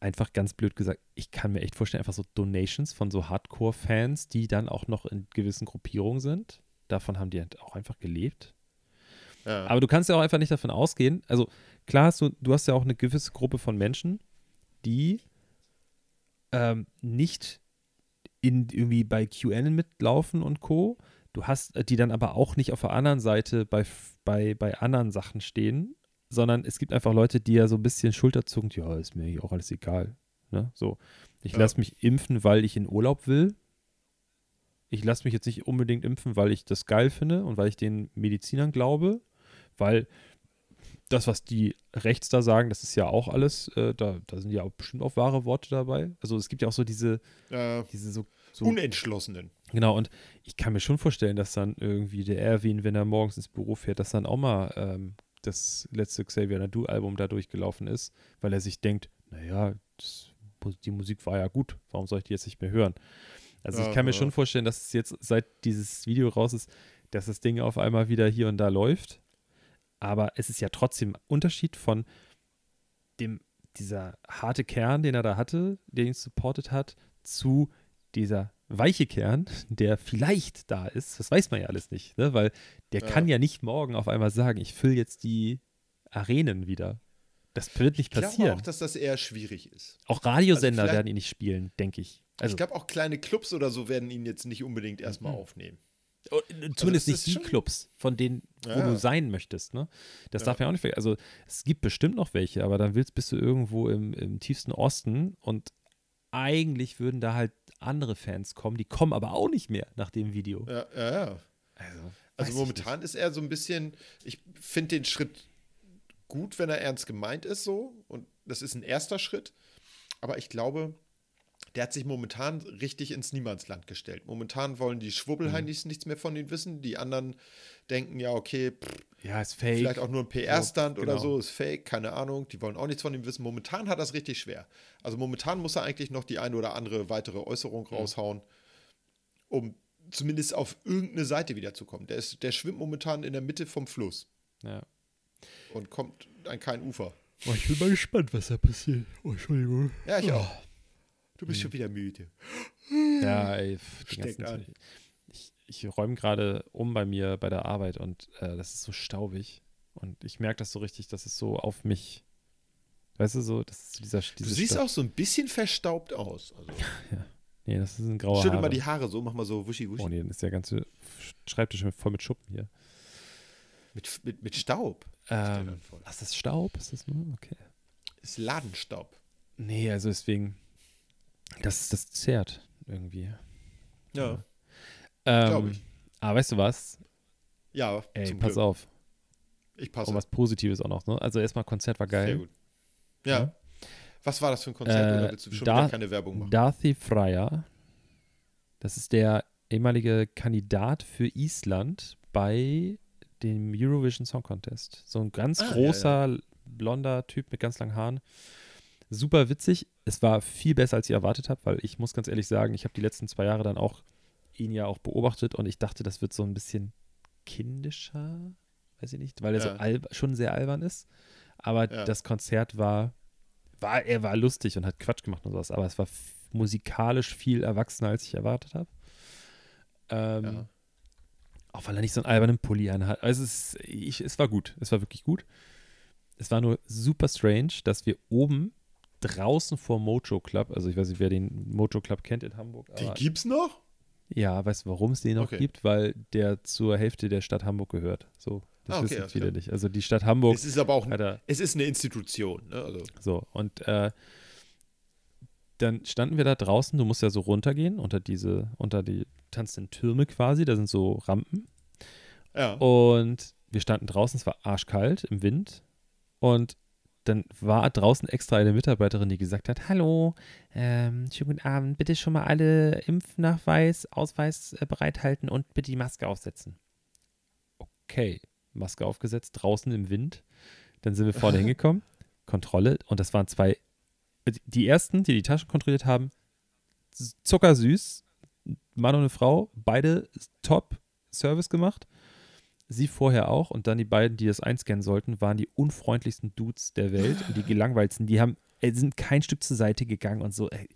[SPEAKER 3] einfach ganz blöd gesagt, ich kann mir echt vorstellen, einfach so Donations von so Hardcore-Fans, die dann auch noch in gewissen Gruppierungen sind. Davon haben die halt auch einfach gelebt. Ja. Aber du kannst ja auch einfach nicht davon ausgehen, also klar hast du, du hast ja auch eine gewisse Gruppe von Menschen, die ähm, nicht in, irgendwie bei QN mitlaufen und Co. Du hast, äh, die dann aber auch nicht auf der anderen Seite bei, bei, bei anderen Sachen stehen, sondern es gibt einfach Leute, die ja so ein bisschen schulterzuckend, ja, ist mir hier auch alles egal. Ne? So, ich ja. lasse mich impfen, weil ich in Urlaub will. Ich lasse mich jetzt nicht unbedingt impfen, weil ich das geil finde und weil ich den Medizinern glaube, weil das, was die rechts da sagen, das ist ja auch alles, äh, da, da sind ja auch bestimmt auch wahre Worte dabei. Also es gibt ja auch so diese,
[SPEAKER 2] äh,
[SPEAKER 3] diese so, so,
[SPEAKER 2] Unentschlossenen.
[SPEAKER 3] Genau, und ich kann mir schon vorstellen, dass dann irgendwie der Erwin, wenn er morgens ins Büro fährt, dass dann auch mal ähm, das letzte Xavier Nadu-Album da durchgelaufen ist, weil er sich denkt, naja, das, die Musik war ja gut, warum soll ich die jetzt nicht mehr hören? Also ich kann mir schon vorstellen, dass es jetzt, seit dieses Video raus ist, dass das Ding auf einmal wieder hier und da läuft aber es ist ja trotzdem Unterschied von dem, dieser harte Kern, den er da hatte, der ihn supportet hat, zu dieser weiche Kern, der vielleicht da ist. Das weiß man ja alles nicht, ne? weil der ja. kann ja nicht morgen auf einmal sagen, ich fülle jetzt die Arenen wieder. Das wird nicht passieren. Ich glaube
[SPEAKER 2] auch, dass das eher schwierig ist.
[SPEAKER 3] Auch Radiosender also werden ihn nicht spielen, denke ich.
[SPEAKER 2] Also, ich glaube auch kleine Clubs oder so werden ihn jetzt nicht unbedingt erstmal mhm. aufnehmen.
[SPEAKER 3] Oh, zumindest also nicht die Clubs, von denen, wo ja. du sein möchtest. Ne? Das ja. darf ja auch nicht vergessen. Also es gibt bestimmt noch welche, aber dann willst, bist du irgendwo im, im tiefsten Osten und eigentlich würden da halt andere Fans kommen, die kommen aber auch nicht mehr nach dem Video.
[SPEAKER 2] Ja, ja, ja. Also, also momentan ist er so ein bisschen, ich finde den Schritt gut, wenn er ernst gemeint ist so und das ist ein erster Schritt, aber ich glaube, der hat sich momentan richtig ins Niemandsland gestellt. Momentan wollen die Schwubbelheinis mhm. nichts mehr von ihm wissen. Die anderen denken, ja, okay, pff,
[SPEAKER 3] ja, ist fake.
[SPEAKER 2] Vielleicht auch nur ein PR-Stand so, genau. oder so, ist fake, keine Ahnung. Die wollen auch nichts von ihm wissen. Momentan hat er es richtig schwer. Also momentan muss er eigentlich noch die eine oder andere weitere Äußerung mhm. raushauen, um zumindest auf irgendeine Seite wiederzukommen. Der, ist, der schwimmt momentan in der Mitte vom Fluss.
[SPEAKER 3] Ja.
[SPEAKER 2] Und kommt an kein Ufer.
[SPEAKER 3] Oh, ich bin mal gespannt, was da passiert. Oh, Entschuldigung.
[SPEAKER 2] Ja, ich oh. auch. Du bist hm. schon wieder müde.
[SPEAKER 3] Ja, ey. Steckt an. Ich, ich räume gerade um bei mir bei der Arbeit und äh, das ist so staubig. Und ich merke das so richtig, dass es so auf mich. Weißt du, so, das ist dieser.
[SPEAKER 2] Du siehst Staub. auch so ein bisschen verstaubt aus. Also.
[SPEAKER 3] ja. Nee, das ist ein grauer
[SPEAKER 2] Schüttel mal die Haare so, mach mal so wuschi wuschi.
[SPEAKER 3] Oh nee, dann ist der ganze Schreibtisch voll mit Schuppen hier.
[SPEAKER 2] Mit, mit, mit Staub?
[SPEAKER 3] Ähm, ist das Staub? Ist das nur? Okay.
[SPEAKER 2] Ist Ladenstaub.
[SPEAKER 3] Nee, also deswegen. Das, das zehrt irgendwie.
[SPEAKER 2] Ja.
[SPEAKER 3] Ähm, Glaube ich. Aber weißt du was?
[SPEAKER 2] Ja.
[SPEAKER 3] Ey, pass Glück. auf.
[SPEAKER 2] Ich passe.
[SPEAKER 3] Und was Positives auch noch, ne? Also erstmal Konzert war geil. Sehr gut.
[SPEAKER 2] Ja. ja. Was war das für ein Konzert? Äh, oder willst du schon Dar keine Werbung machen?
[SPEAKER 3] Darthy Fryer Das ist der ehemalige Kandidat für Island bei dem Eurovision Song Contest. So ein ganz
[SPEAKER 2] Ah, ja,
[SPEAKER 3] großer, blonder Typ mit ganz langen Haaren. Super witzig. Es war viel besser, als ich erwartet habe, weil ich muss ganz ehrlich sagen, ich habe die letzten zwei Jahre dann auch ihn ja auch beobachtet und ich dachte, das wird so ein bisschen kindischer, weiß ich nicht, weil er
[SPEAKER 2] Ja.
[SPEAKER 3] so alb schon sehr albern ist. Aber
[SPEAKER 2] Ja.
[SPEAKER 3] das Konzert war, war, er war lustig und hat Quatsch gemacht und sowas, aber es war musikalisch viel erwachsener, als ich erwartet habe. Ähm,
[SPEAKER 2] Ja.
[SPEAKER 3] Auch weil er nicht so einen albernen Pulli anhat. Also es, ich, es war gut. Es war wirklich gut. Es war nur super strange, dass wir oben draußen vor Mojo Club, also ich weiß nicht, wer den Mojo Club kennt in Hamburg,
[SPEAKER 2] Die gibt's noch?
[SPEAKER 3] ja, weißt du, warum es den noch
[SPEAKER 2] Okay.
[SPEAKER 3] gibt? Weil der zur Hälfte der Stadt Hamburg gehört. So, das
[SPEAKER 2] Ah, okay,
[SPEAKER 3] wissen viele
[SPEAKER 2] klar.
[SPEAKER 3] nicht. Also die Stadt Hamburg
[SPEAKER 2] Es ist aber auch,
[SPEAKER 3] hat er
[SPEAKER 2] es ist eine Institution. Ne? Also,
[SPEAKER 3] so, und äh, dann standen wir da draußen, du musst ja so runtergehen unter diese, unter die tanzenden Türme quasi, da sind so Rampen.
[SPEAKER 2] ja.
[SPEAKER 3] Und wir standen draußen, es war arschkalt im Wind. Und dann war draußen extra eine Mitarbeiterin, die gesagt hat: Hallo, ähm, schönen guten Abend, bitte schon mal alle Impfnachweis, Ausweis äh, bereithalten und bitte die Maske aufsetzen. Okay, Maske aufgesetzt, draußen im Wind. Dann sind wir vorne hingekommen, Kontrolle, und das waren zwei, die ersten, die die Taschen kontrolliert haben, zuckersüß, Mann und eine Frau, beide top Service gemacht. Sie vorher auch und dann die beiden, die das einscannen sollten, waren die unfreundlichsten Dudes der Welt und die gelangweilsten. Die haben, äh, sind kein Stück zur Seite gegangen und so. Ey,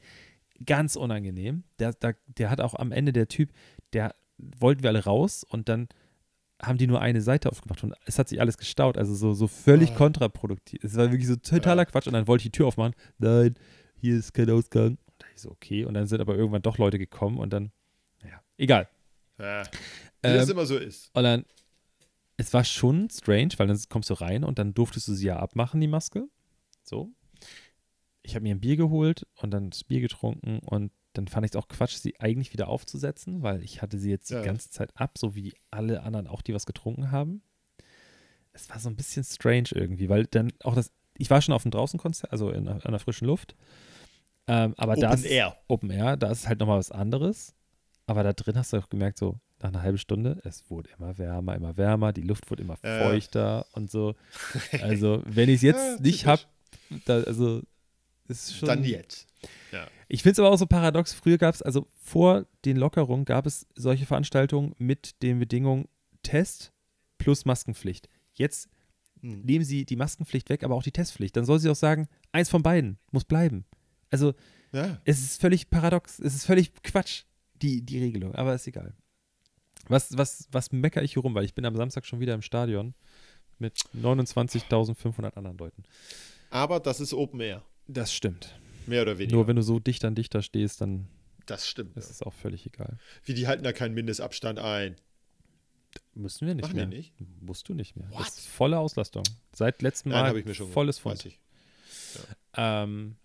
[SPEAKER 3] ganz unangenehm. Der, der, der hat auch am Ende der Typ, der wollten wir alle raus und dann haben die nur eine Seite aufgemacht und es hat sich alles gestaut. Also so, so völlig
[SPEAKER 2] Ah.
[SPEAKER 3] kontraproduktiv. Es war wirklich so totaler
[SPEAKER 2] Ja.
[SPEAKER 3] Quatsch und dann wollte ich die Tür aufmachen. Nein, hier ist kein Ausgang. Und da ich so, okay. Und dann sind aber irgendwann doch Leute gekommen und dann, naja, egal.
[SPEAKER 2] ja. Wie das
[SPEAKER 3] Ähm,
[SPEAKER 2] immer so ist.
[SPEAKER 3] und dann, es war schon strange, weil dann kommst du rein und dann durftest du sie ja abmachen, die Maske. So. Ich habe mir ein Bier geholt und dann das Bier getrunken und dann fand ich es auch Quatsch, sie eigentlich wieder aufzusetzen, weil ich hatte sie jetzt die
[SPEAKER 2] Ja.
[SPEAKER 3] ganze Zeit ab, so wie alle anderen auch, die was getrunken haben. Es war so ein bisschen strange irgendwie, weil dann auch das, ich war schon auf dem Draußenkonzert, also in, der frischen Luft. Ähm, aber da
[SPEAKER 2] Open
[SPEAKER 3] ist,
[SPEAKER 2] Air.
[SPEAKER 3] Open Air, da ist halt nochmal was anderes. Aber da drin hast du auch gemerkt, so nach einer halben Stunde, es wurde immer wärmer, immer wärmer, die Luft wurde immer feuchter und so. Also, wenn ich es jetzt nicht habe, also, ist schon.
[SPEAKER 2] Dann jetzt. Ja.
[SPEAKER 3] Ich finde es aber auch so paradox. Früher gab es, also vor den Lockerungen gab es solche Veranstaltungen mit den Bedingungen Test plus Maskenpflicht. Jetzt
[SPEAKER 2] Hm.
[SPEAKER 3] nehmen sie die Maskenpflicht weg, aber auch die Testpflicht. Dann soll sie auch sagen, eins von beiden muss bleiben. Also,
[SPEAKER 2] Ja.
[SPEAKER 3] es ist völlig paradox, es ist völlig Quatsch, die, die Regelung, aber ist egal. Was, was, was meckere ich hier rum, weil ich bin am Samstag schon wieder im Stadion mit 29.500 anderen Leuten.
[SPEAKER 2] Aber das ist Open Air.
[SPEAKER 3] Das stimmt.
[SPEAKER 2] Mehr oder weniger.
[SPEAKER 3] Nur wenn du so dicht an dicht da stehst, dann
[SPEAKER 2] das stimmt.
[SPEAKER 3] ist
[SPEAKER 2] Ja.
[SPEAKER 3] es auch völlig egal.
[SPEAKER 2] Wie die halten da keinen Mindestabstand ein.
[SPEAKER 3] Müssen wir nicht
[SPEAKER 2] Machen
[SPEAKER 3] mehr.
[SPEAKER 2] nicht?
[SPEAKER 3] Musst du nicht mehr.
[SPEAKER 2] What?
[SPEAKER 3] Das ist volle Auslastung. Seit letztem
[SPEAKER 2] Nein,
[SPEAKER 3] Mal
[SPEAKER 2] habe ich mir schon
[SPEAKER 3] volles Fund.
[SPEAKER 2] ich.
[SPEAKER 3] Ähm,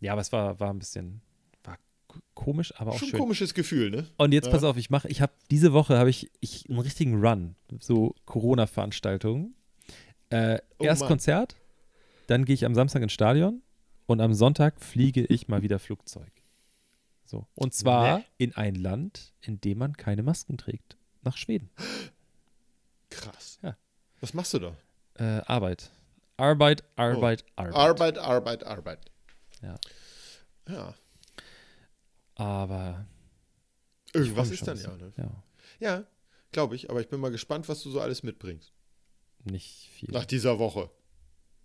[SPEAKER 3] ja, aber es war, war ein bisschen komisch, aber auch
[SPEAKER 2] Schon ein
[SPEAKER 3] schön.
[SPEAKER 2] komisches Gefühl, ne?
[SPEAKER 3] Und jetzt
[SPEAKER 2] Ja.
[SPEAKER 3] pass auf, ich mache, ich habe diese Woche habe ich, ich einen richtigen Run, so Corona-Veranstaltungen. Äh,
[SPEAKER 2] Oh
[SPEAKER 3] erst
[SPEAKER 2] Mann.
[SPEAKER 3] Konzert, dann gehe ich am Samstag ins Stadion und am Sonntag fliege ich mal wieder Flugzeug. So. Und zwar
[SPEAKER 2] Nee.
[SPEAKER 3] in ein Land, in dem man keine Masken trägt. Nach Schweden.
[SPEAKER 2] Krass.
[SPEAKER 3] Ja.
[SPEAKER 2] Was machst du da?
[SPEAKER 3] Äh, Arbeit. Arbeit, Arbeit, Arbeit.
[SPEAKER 2] Oh. Arbeit, Arbeit, Arbeit.
[SPEAKER 3] Ja.
[SPEAKER 2] Ja.
[SPEAKER 3] Aber
[SPEAKER 2] Irgendwas ist dann ja, ne?
[SPEAKER 3] Ja,
[SPEAKER 2] Ja, glaube ich. Aber ich bin mal gespannt, was du so alles mitbringst.
[SPEAKER 3] nicht viel.
[SPEAKER 2] Nach dieser Woche.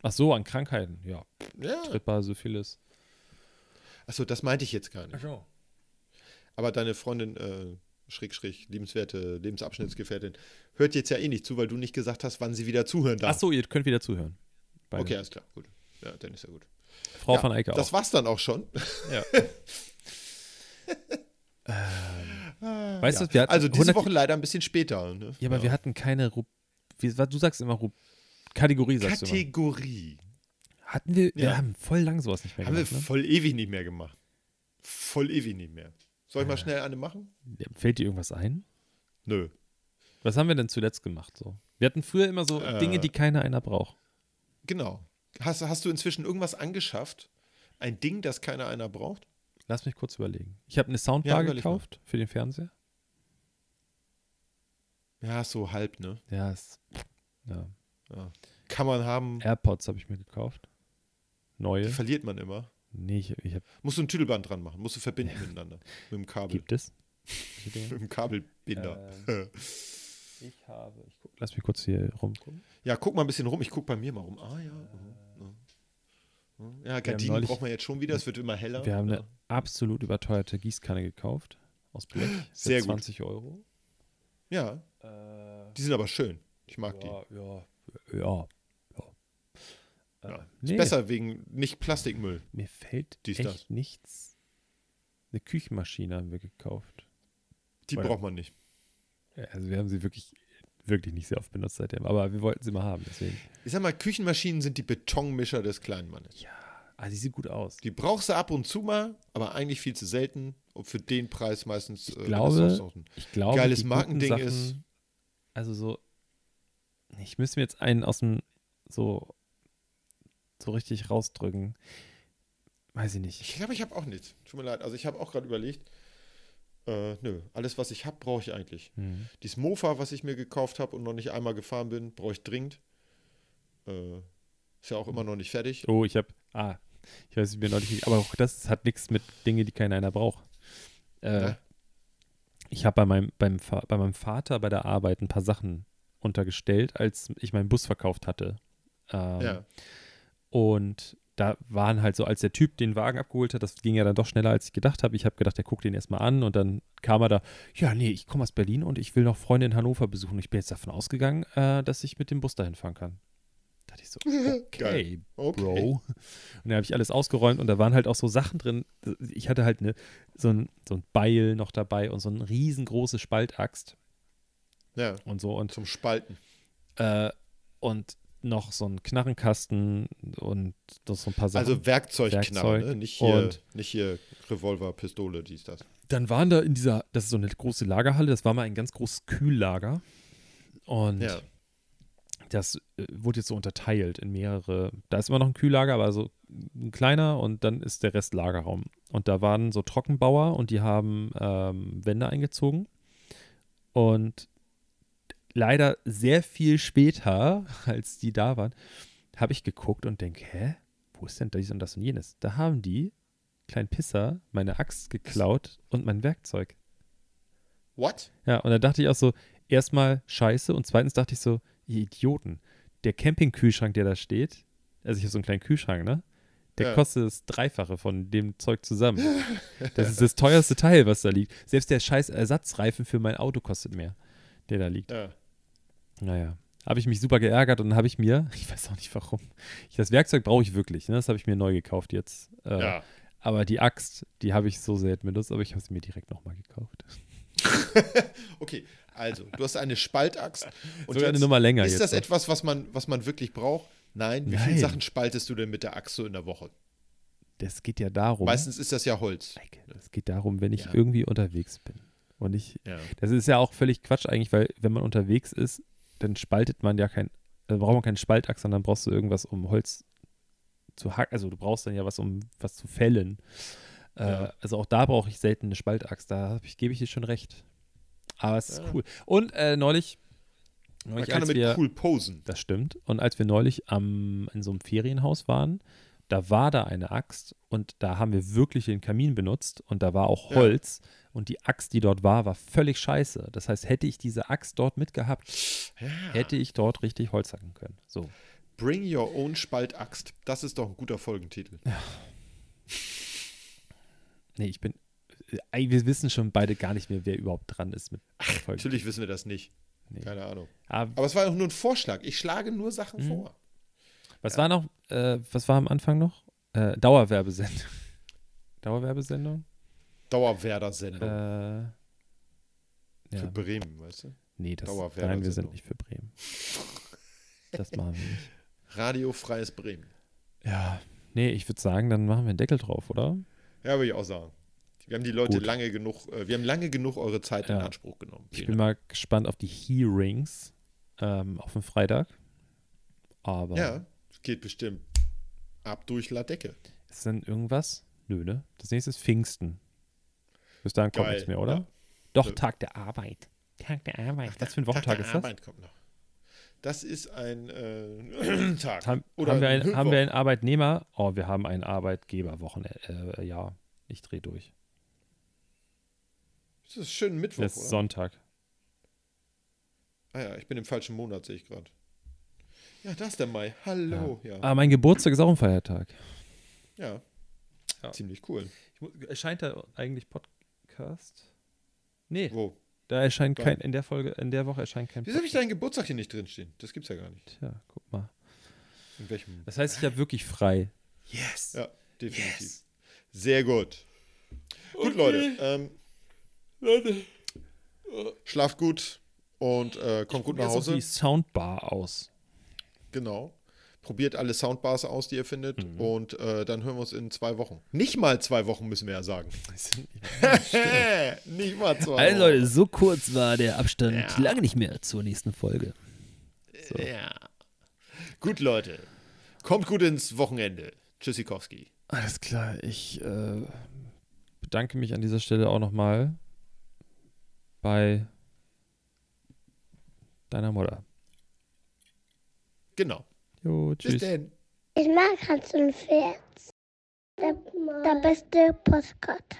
[SPEAKER 3] Ach so, an Krankheiten. Ja,
[SPEAKER 2] Ja.
[SPEAKER 3] trittbar, Syphilis.
[SPEAKER 2] Achso, das meinte ich jetzt gar nicht.
[SPEAKER 3] so.
[SPEAKER 2] Aber deine Freundin, äh, schräg, schräg, liebenswerte Lebensabschnittsgefährtin, hört jetzt ja eh nicht zu, weil du nicht gesagt hast, wann sie wieder zuhören darf.
[SPEAKER 3] Ach so, ihr könnt wieder zuhören. Beide.
[SPEAKER 2] Okay, alles klar, gut. Ja, dann ist ja gut.
[SPEAKER 3] Frau
[SPEAKER 2] ja,
[SPEAKER 3] von Eicke
[SPEAKER 2] Das
[SPEAKER 3] auch.
[SPEAKER 2] war's dann auch schon.
[SPEAKER 3] Ja. Weißt du, wir hatten
[SPEAKER 2] also diese
[SPEAKER 3] 100
[SPEAKER 2] Woche leider ein bisschen später. Ne?
[SPEAKER 3] Ja, aber wir hatten keine Ru wie, du sagst immer Ru Kategorie, sagst du immer.
[SPEAKER 2] Kategorie.
[SPEAKER 3] Hatten wir, wir
[SPEAKER 2] Ja.
[SPEAKER 3] haben voll lang sowas nicht mehr
[SPEAKER 2] Haben wir
[SPEAKER 3] gemacht.
[SPEAKER 2] voll ewig nicht mehr gemacht. Voll ewig nicht mehr. Soll ich mal schnell eine machen?
[SPEAKER 3] ne? Fällt dir irgendwas ein?
[SPEAKER 2] Nö.
[SPEAKER 3] Was haben wir denn zuletzt gemacht? So? Wir hatten früher immer so
[SPEAKER 2] Äh.
[SPEAKER 3] Dinge, die keiner einer braucht.
[SPEAKER 2] Genau. Hast, hast du inzwischen irgendwas angeschafft? Ein Ding, das keiner einer braucht?
[SPEAKER 3] Lass mich kurz überlegen. Ich habe eine Soundbar ja, gekauft für den Fernseher.
[SPEAKER 2] Ja, so halb, ne?
[SPEAKER 3] Ja, ist, ja.
[SPEAKER 2] ja. Kann man haben.
[SPEAKER 3] AirPods habe ich mir gekauft. Neue. Die
[SPEAKER 2] verliert man immer.
[SPEAKER 3] Nee, ich, ich habe.
[SPEAKER 2] Musst du ein Tüdelband dran machen, musst du verbinden miteinander. Mit dem Kabel.
[SPEAKER 3] Gibt es?
[SPEAKER 2] mit dem Kabelbinder.
[SPEAKER 3] Äh, ich habe. Ich guck, lass mich kurz hier rumgucken.
[SPEAKER 2] Ja, guck mal ein bisschen rum. Ich guck bei mir mal rum. Ah ja. Äh, ja, Gardinen neulich, braucht man jetzt schon wieder. Es wird immer heller.
[SPEAKER 3] Wir haben ja. eine absolut überteuerte Gießkanne gekauft. Aus Blech.
[SPEAKER 2] Sehr
[SPEAKER 3] 20 gut. Euro.
[SPEAKER 2] Ja. Äh, die sind aber schön. Ich mag
[SPEAKER 3] ja, die. Ja, ja.
[SPEAKER 2] ja. Äh, nee. Ist besser wegen nicht Plastikmüll.
[SPEAKER 3] Mir fällt Dies, echt das. nichts. Eine Küchenmaschine haben wir gekauft.
[SPEAKER 2] Die Weil, braucht man nicht.
[SPEAKER 3] Also wir haben sie wirklich, wirklich nicht sehr oft benutzt seitdem, aber wir wollten sie mal haben, deswegen.
[SPEAKER 2] Ich sag mal, Küchenmaschinen sind die Betonmischer des kleinen Mannes.
[SPEAKER 3] Ja, also die sieht gut aus.
[SPEAKER 2] Die brauchst du ab und zu mal, aber eigentlich viel zu selten und für den Preis meistens.
[SPEAKER 3] Ich äh, glaube, ich glaube,
[SPEAKER 2] geiles Markending Sachen, ist.
[SPEAKER 3] Also so, ich müsste mir jetzt einen aus dem so so richtig rausdrücken. Weiß ich nicht.
[SPEAKER 2] Ich glaube, ich habe auch nichts. Tut mir leid. Also ich habe auch gerade überlegt. Äh, nö, alles, was ich habe, brauche ich eigentlich. Mhm. Dieses Mofa, was ich mir gekauft habe und noch nicht einmal gefahren bin, brauche ich dringend. Äh, ist ja auch immer noch nicht fertig.
[SPEAKER 3] Oh, ich habe, ah, ich weiß mehr noch nicht, aber auch das hat nichts mit Dingen, die keiner einer braucht. Äh, ja. Ich habe bei meinem, beim, bei meinem Vater bei der Arbeit ein paar Sachen untergestellt, als ich meinen Bus verkauft hatte. Ähm, ja. Und da waren halt so, als der Typ den Wagen abgeholt hat, das ging ja dann doch schneller, als ich gedacht habe. Ich habe gedacht, der guckt den erstmal an und dann kam er da, ja, nee, ich komme aus Berlin und ich will noch Freunde in Hannover besuchen. Ich bin jetzt davon ausgegangen, äh, dass ich mit dem Bus dahin fahren kann. Da dachte ich so, okay, okay. Bro. Und dann habe ich alles ausgeräumt und da waren halt auch so Sachen drin. Ich hatte halt eine, so, ein, so ein Beil noch dabei und so eine riesengroße Spaltaxt.
[SPEAKER 2] Ja.
[SPEAKER 3] Und so. Und,
[SPEAKER 2] zum Spalten.
[SPEAKER 3] Äh, und noch so ein Knarrenkasten und noch so ein paar Sachen.
[SPEAKER 2] Also Werkzeugknarren, Werkzeug. ne? nicht, hier, nicht hier Revolver, Pistole, dies, das.
[SPEAKER 3] Dann waren da in dieser, das ist so eine große Lagerhalle, das war mal ein ganz großes Kühllager. Und ja. das äh, wurde jetzt so unterteilt in mehrere, da ist immer noch ein Kühllager, aber so ein kleiner und dann ist der Rest Lagerraum. Und da waren so Trockenbauer und die haben ähm, Wände eingezogen. Und leider sehr viel später, als die da waren, habe ich geguckt und denke, hä? Wo ist denn dies und das und jenes? Da haben die, kleinen Pisser, meine Axt geklaut und mein Werkzeug.
[SPEAKER 2] What?
[SPEAKER 3] Ja, und da dachte ich auch so, erstmal scheiße und zweitens dachte ich so, ihr Idioten, der Campingkühlschrank, der da steht, also ich habe so einen kleinen Kühlschrank, ne? Der ja. kostet das Dreifache von dem Zeug zusammen. Das ist das teuerste Teil, was da liegt. Selbst der scheiß Ersatzreifen für mein Auto kostet mehr, der da liegt. Ja. Naja, habe ich mich super geärgert und dann habe ich mir, ich weiß auch nicht warum, ich, das Werkzeug brauche ich wirklich, ne? das habe ich mir neu gekauft jetzt. Äh, ja. Aber die Axt, die habe ich so selten benutzt, aber ich habe sie mir direkt nochmal gekauft.
[SPEAKER 2] okay, also du hast eine Spaltaxt.
[SPEAKER 3] Und Sogar eine Nummer länger.
[SPEAKER 2] Ist jetzt das noch. etwas, was man, was man wirklich braucht? Nein. Wie Nein. viele Sachen spaltest du denn mit der Axt so in der Woche?
[SPEAKER 3] Das geht ja darum.
[SPEAKER 2] Meistens ist das ja Holz.
[SPEAKER 3] Es geht darum, wenn ich ja. irgendwie unterwegs bin. Und ich, ja. das ist ja auch völlig Quatsch eigentlich, weil wenn man unterwegs ist, dann spaltet man ja kein, also braucht man keinen Spaltachs, sondern brauchst du irgendwas, um Holz zu hacken. Also du brauchst dann ja was, um was zu fällen. Äh, ja. also auch da brauche ich selten eine Spaltachs. Da ich, gebe ich dir schon recht. Aber es ist ja. cool. Und äh, neulich,
[SPEAKER 2] neulich. Man kann damit wir, cool posen.
[SPEAKER 3] Das stimmt. Und als wir neulich am, in so einem Ferienhaus waren, da war da eine Axt und da haben wir wirklich den Kamin benutzt und da war auch Holz. Ja und die Axt, die dort war, war völlig scheiße. Das heißt, hätte ich diese Axt dort mitgehabt, ja. hätte ich dort richtig Holz hacken können. So.
[SPEAKER 2] Bring your own Spaltaxt. Das ist doch ein guter Folgentitel. Ja.
[SPEAKER 3] Nee, ich bin. Äh, wir wissen schon beide gar nicht mehr, wer überhaupt dran ist mit
[SPEAKER 2] Ach, Natürlich wissen wir das nicht. Nee. Keine Ahnung. Aber, Aber, es war auch nur ein Vorschlag. Ich schlage nur Sachen mhm. vor.
[SPEAKER 3] Was ja. war noch? Äh, was war am Anfang noch? Äh, Dauerwerbesendung. Dauerwerbesendung?
[SPEAKER 2] Dauerwerder-Sendung.
[SPEAKER 3] Äh,
[SPEAKER 2] ja. Für Bremen, weißt du?
[SPEAKER 3] Nee, das, nein, wir sind nicht für Bremen. das machen wir nicht.
[SPEAKER 2] Radiofreies Bremen.
[SPEAKER 3] Ja, nee, ich würde sagen, dann machen wir einen Deckel drauf, oder?
[SPEAKER 2] Ja, würde ich auch sagen. Wir haben die Leute Gut. lange genug, äh, wir haben lange genug eure Zeit ja. in Anspruch genommen.
[SPEAKER 3] Ich bin mal gespannt auf die Hearings ähm, auf dem Freitag. Aber.
[SPEAKER 2] Ja, es geht bestimmt ab durch La Decke.
[SPEAKER 3] Ist denn irgendwas? Nö, ne? Das nächste ist Pfingsten. Bis dahin kommt
[SPEAKER 2] Geil,
[SPEAKER 3] nichts mehr, oder?
[SPEAKER 2] ja.
[SPEAKER 3] Doch. Tag der Arbeit. Tag der Arbeit. Was für ein
[SPEAKER 2] Tag
[SPEAKER 3] Wochentag
[SPEAKER 2] der
[SPEAKER 3] ist das?
[SPEAKER 2] Arbeit kommt noch. Das ist ein äh, Tag.
[SPEAKER 3] Haben,
[SPEAKER 2] Oder
[SPEAKER 3] haben, wir
[SPEAKER 2] ein
[SPEAKER 3] haben wir einen Arbeitnehmer? Oh, wir haben einen Arbeitgeberwochenende. Äh, ja, ich drehe durch.
[SPEAKER 2] Das ist schön Mittwoch,
[SPEAKER 3] Das ist
[SPEAKER 2] oder?
[SPEAKER 3] Sonntag.
[SPEAKER 2] Ah ja, ich bin im falschen Monat, sehe ich gerade. Ja, da ist der Mai. Hallo. Ja.
[SPEAKER 3] Ah, mein Geburtstag ist auch ein Feiertag.
[SPEAKER 2] Ja.
[SPEAKER 3] Ja.
[SPEAKER 2] Ziemlich cool.
[SPEAKER 3] Erscheint da eigentlich Podcast? Nee,
[SPEAKER 2] Wo?
[SPEAKER 3] da erscheint
[SPEAKER 2] Wann?
[SPEAKER 3] kein, in der Folge, in der Woche erscheint kein
[SPEAKER 2] Wieso habe ich deinen Geburtstag hier nicht drinstehen? Das gibt's ja gar nicht.
[SPEAKER 3] Tja, guck mal.
[SPEAKER 2] In welchem?
[SPEAKER 3] Das heißt, ich habe wirklich frei.
[SPEAKER 2] Yes. Ja, definitiv. Sehr gut. Gut, Leute. Ähm, Schlaft gut und äh, kommt gut nach Hause.
[SPEAKER 3] die Soundbar aus.
[SPEAKER 2] Genau. Probiert alle Soundbars aus, die ihr findet.
[SPEAKER 3] Mhm.
[SPEAKER 2] Und äh, dann hören wir uns in zwei Wochen. Nicht mal zwei Wochen, müssen wir ja sagen. nicht mal zwei
[SPEAKER 3] Also
[SPEAKER 2] Wochen.
[SPEAKER 3] Leute, so kurz war der Abstand
[SPEAKER 2] Ja.
[SPEAKER 3] lange nicht mehr zur nächsten Folge. So.
[SPEAKER 2] Ja. Gut, Leute. Kommt gut ins Wochenende. Tschüssikowski.
[SPEAKER 3] Alles klar, ich äh, bedanke mich an dieser Stelle auch nochmal bei deiner Mutter.
[SPEAKER 2] Genau.
[SPEAKER 3] Jo,
[SPEAKER 2] Bis
[SPEAKER 3] tschüss.
[SPEAKER 2] denn.
[SPEAKER 4] Ich mag Hans und Pferd. Der, der beste Postkarte.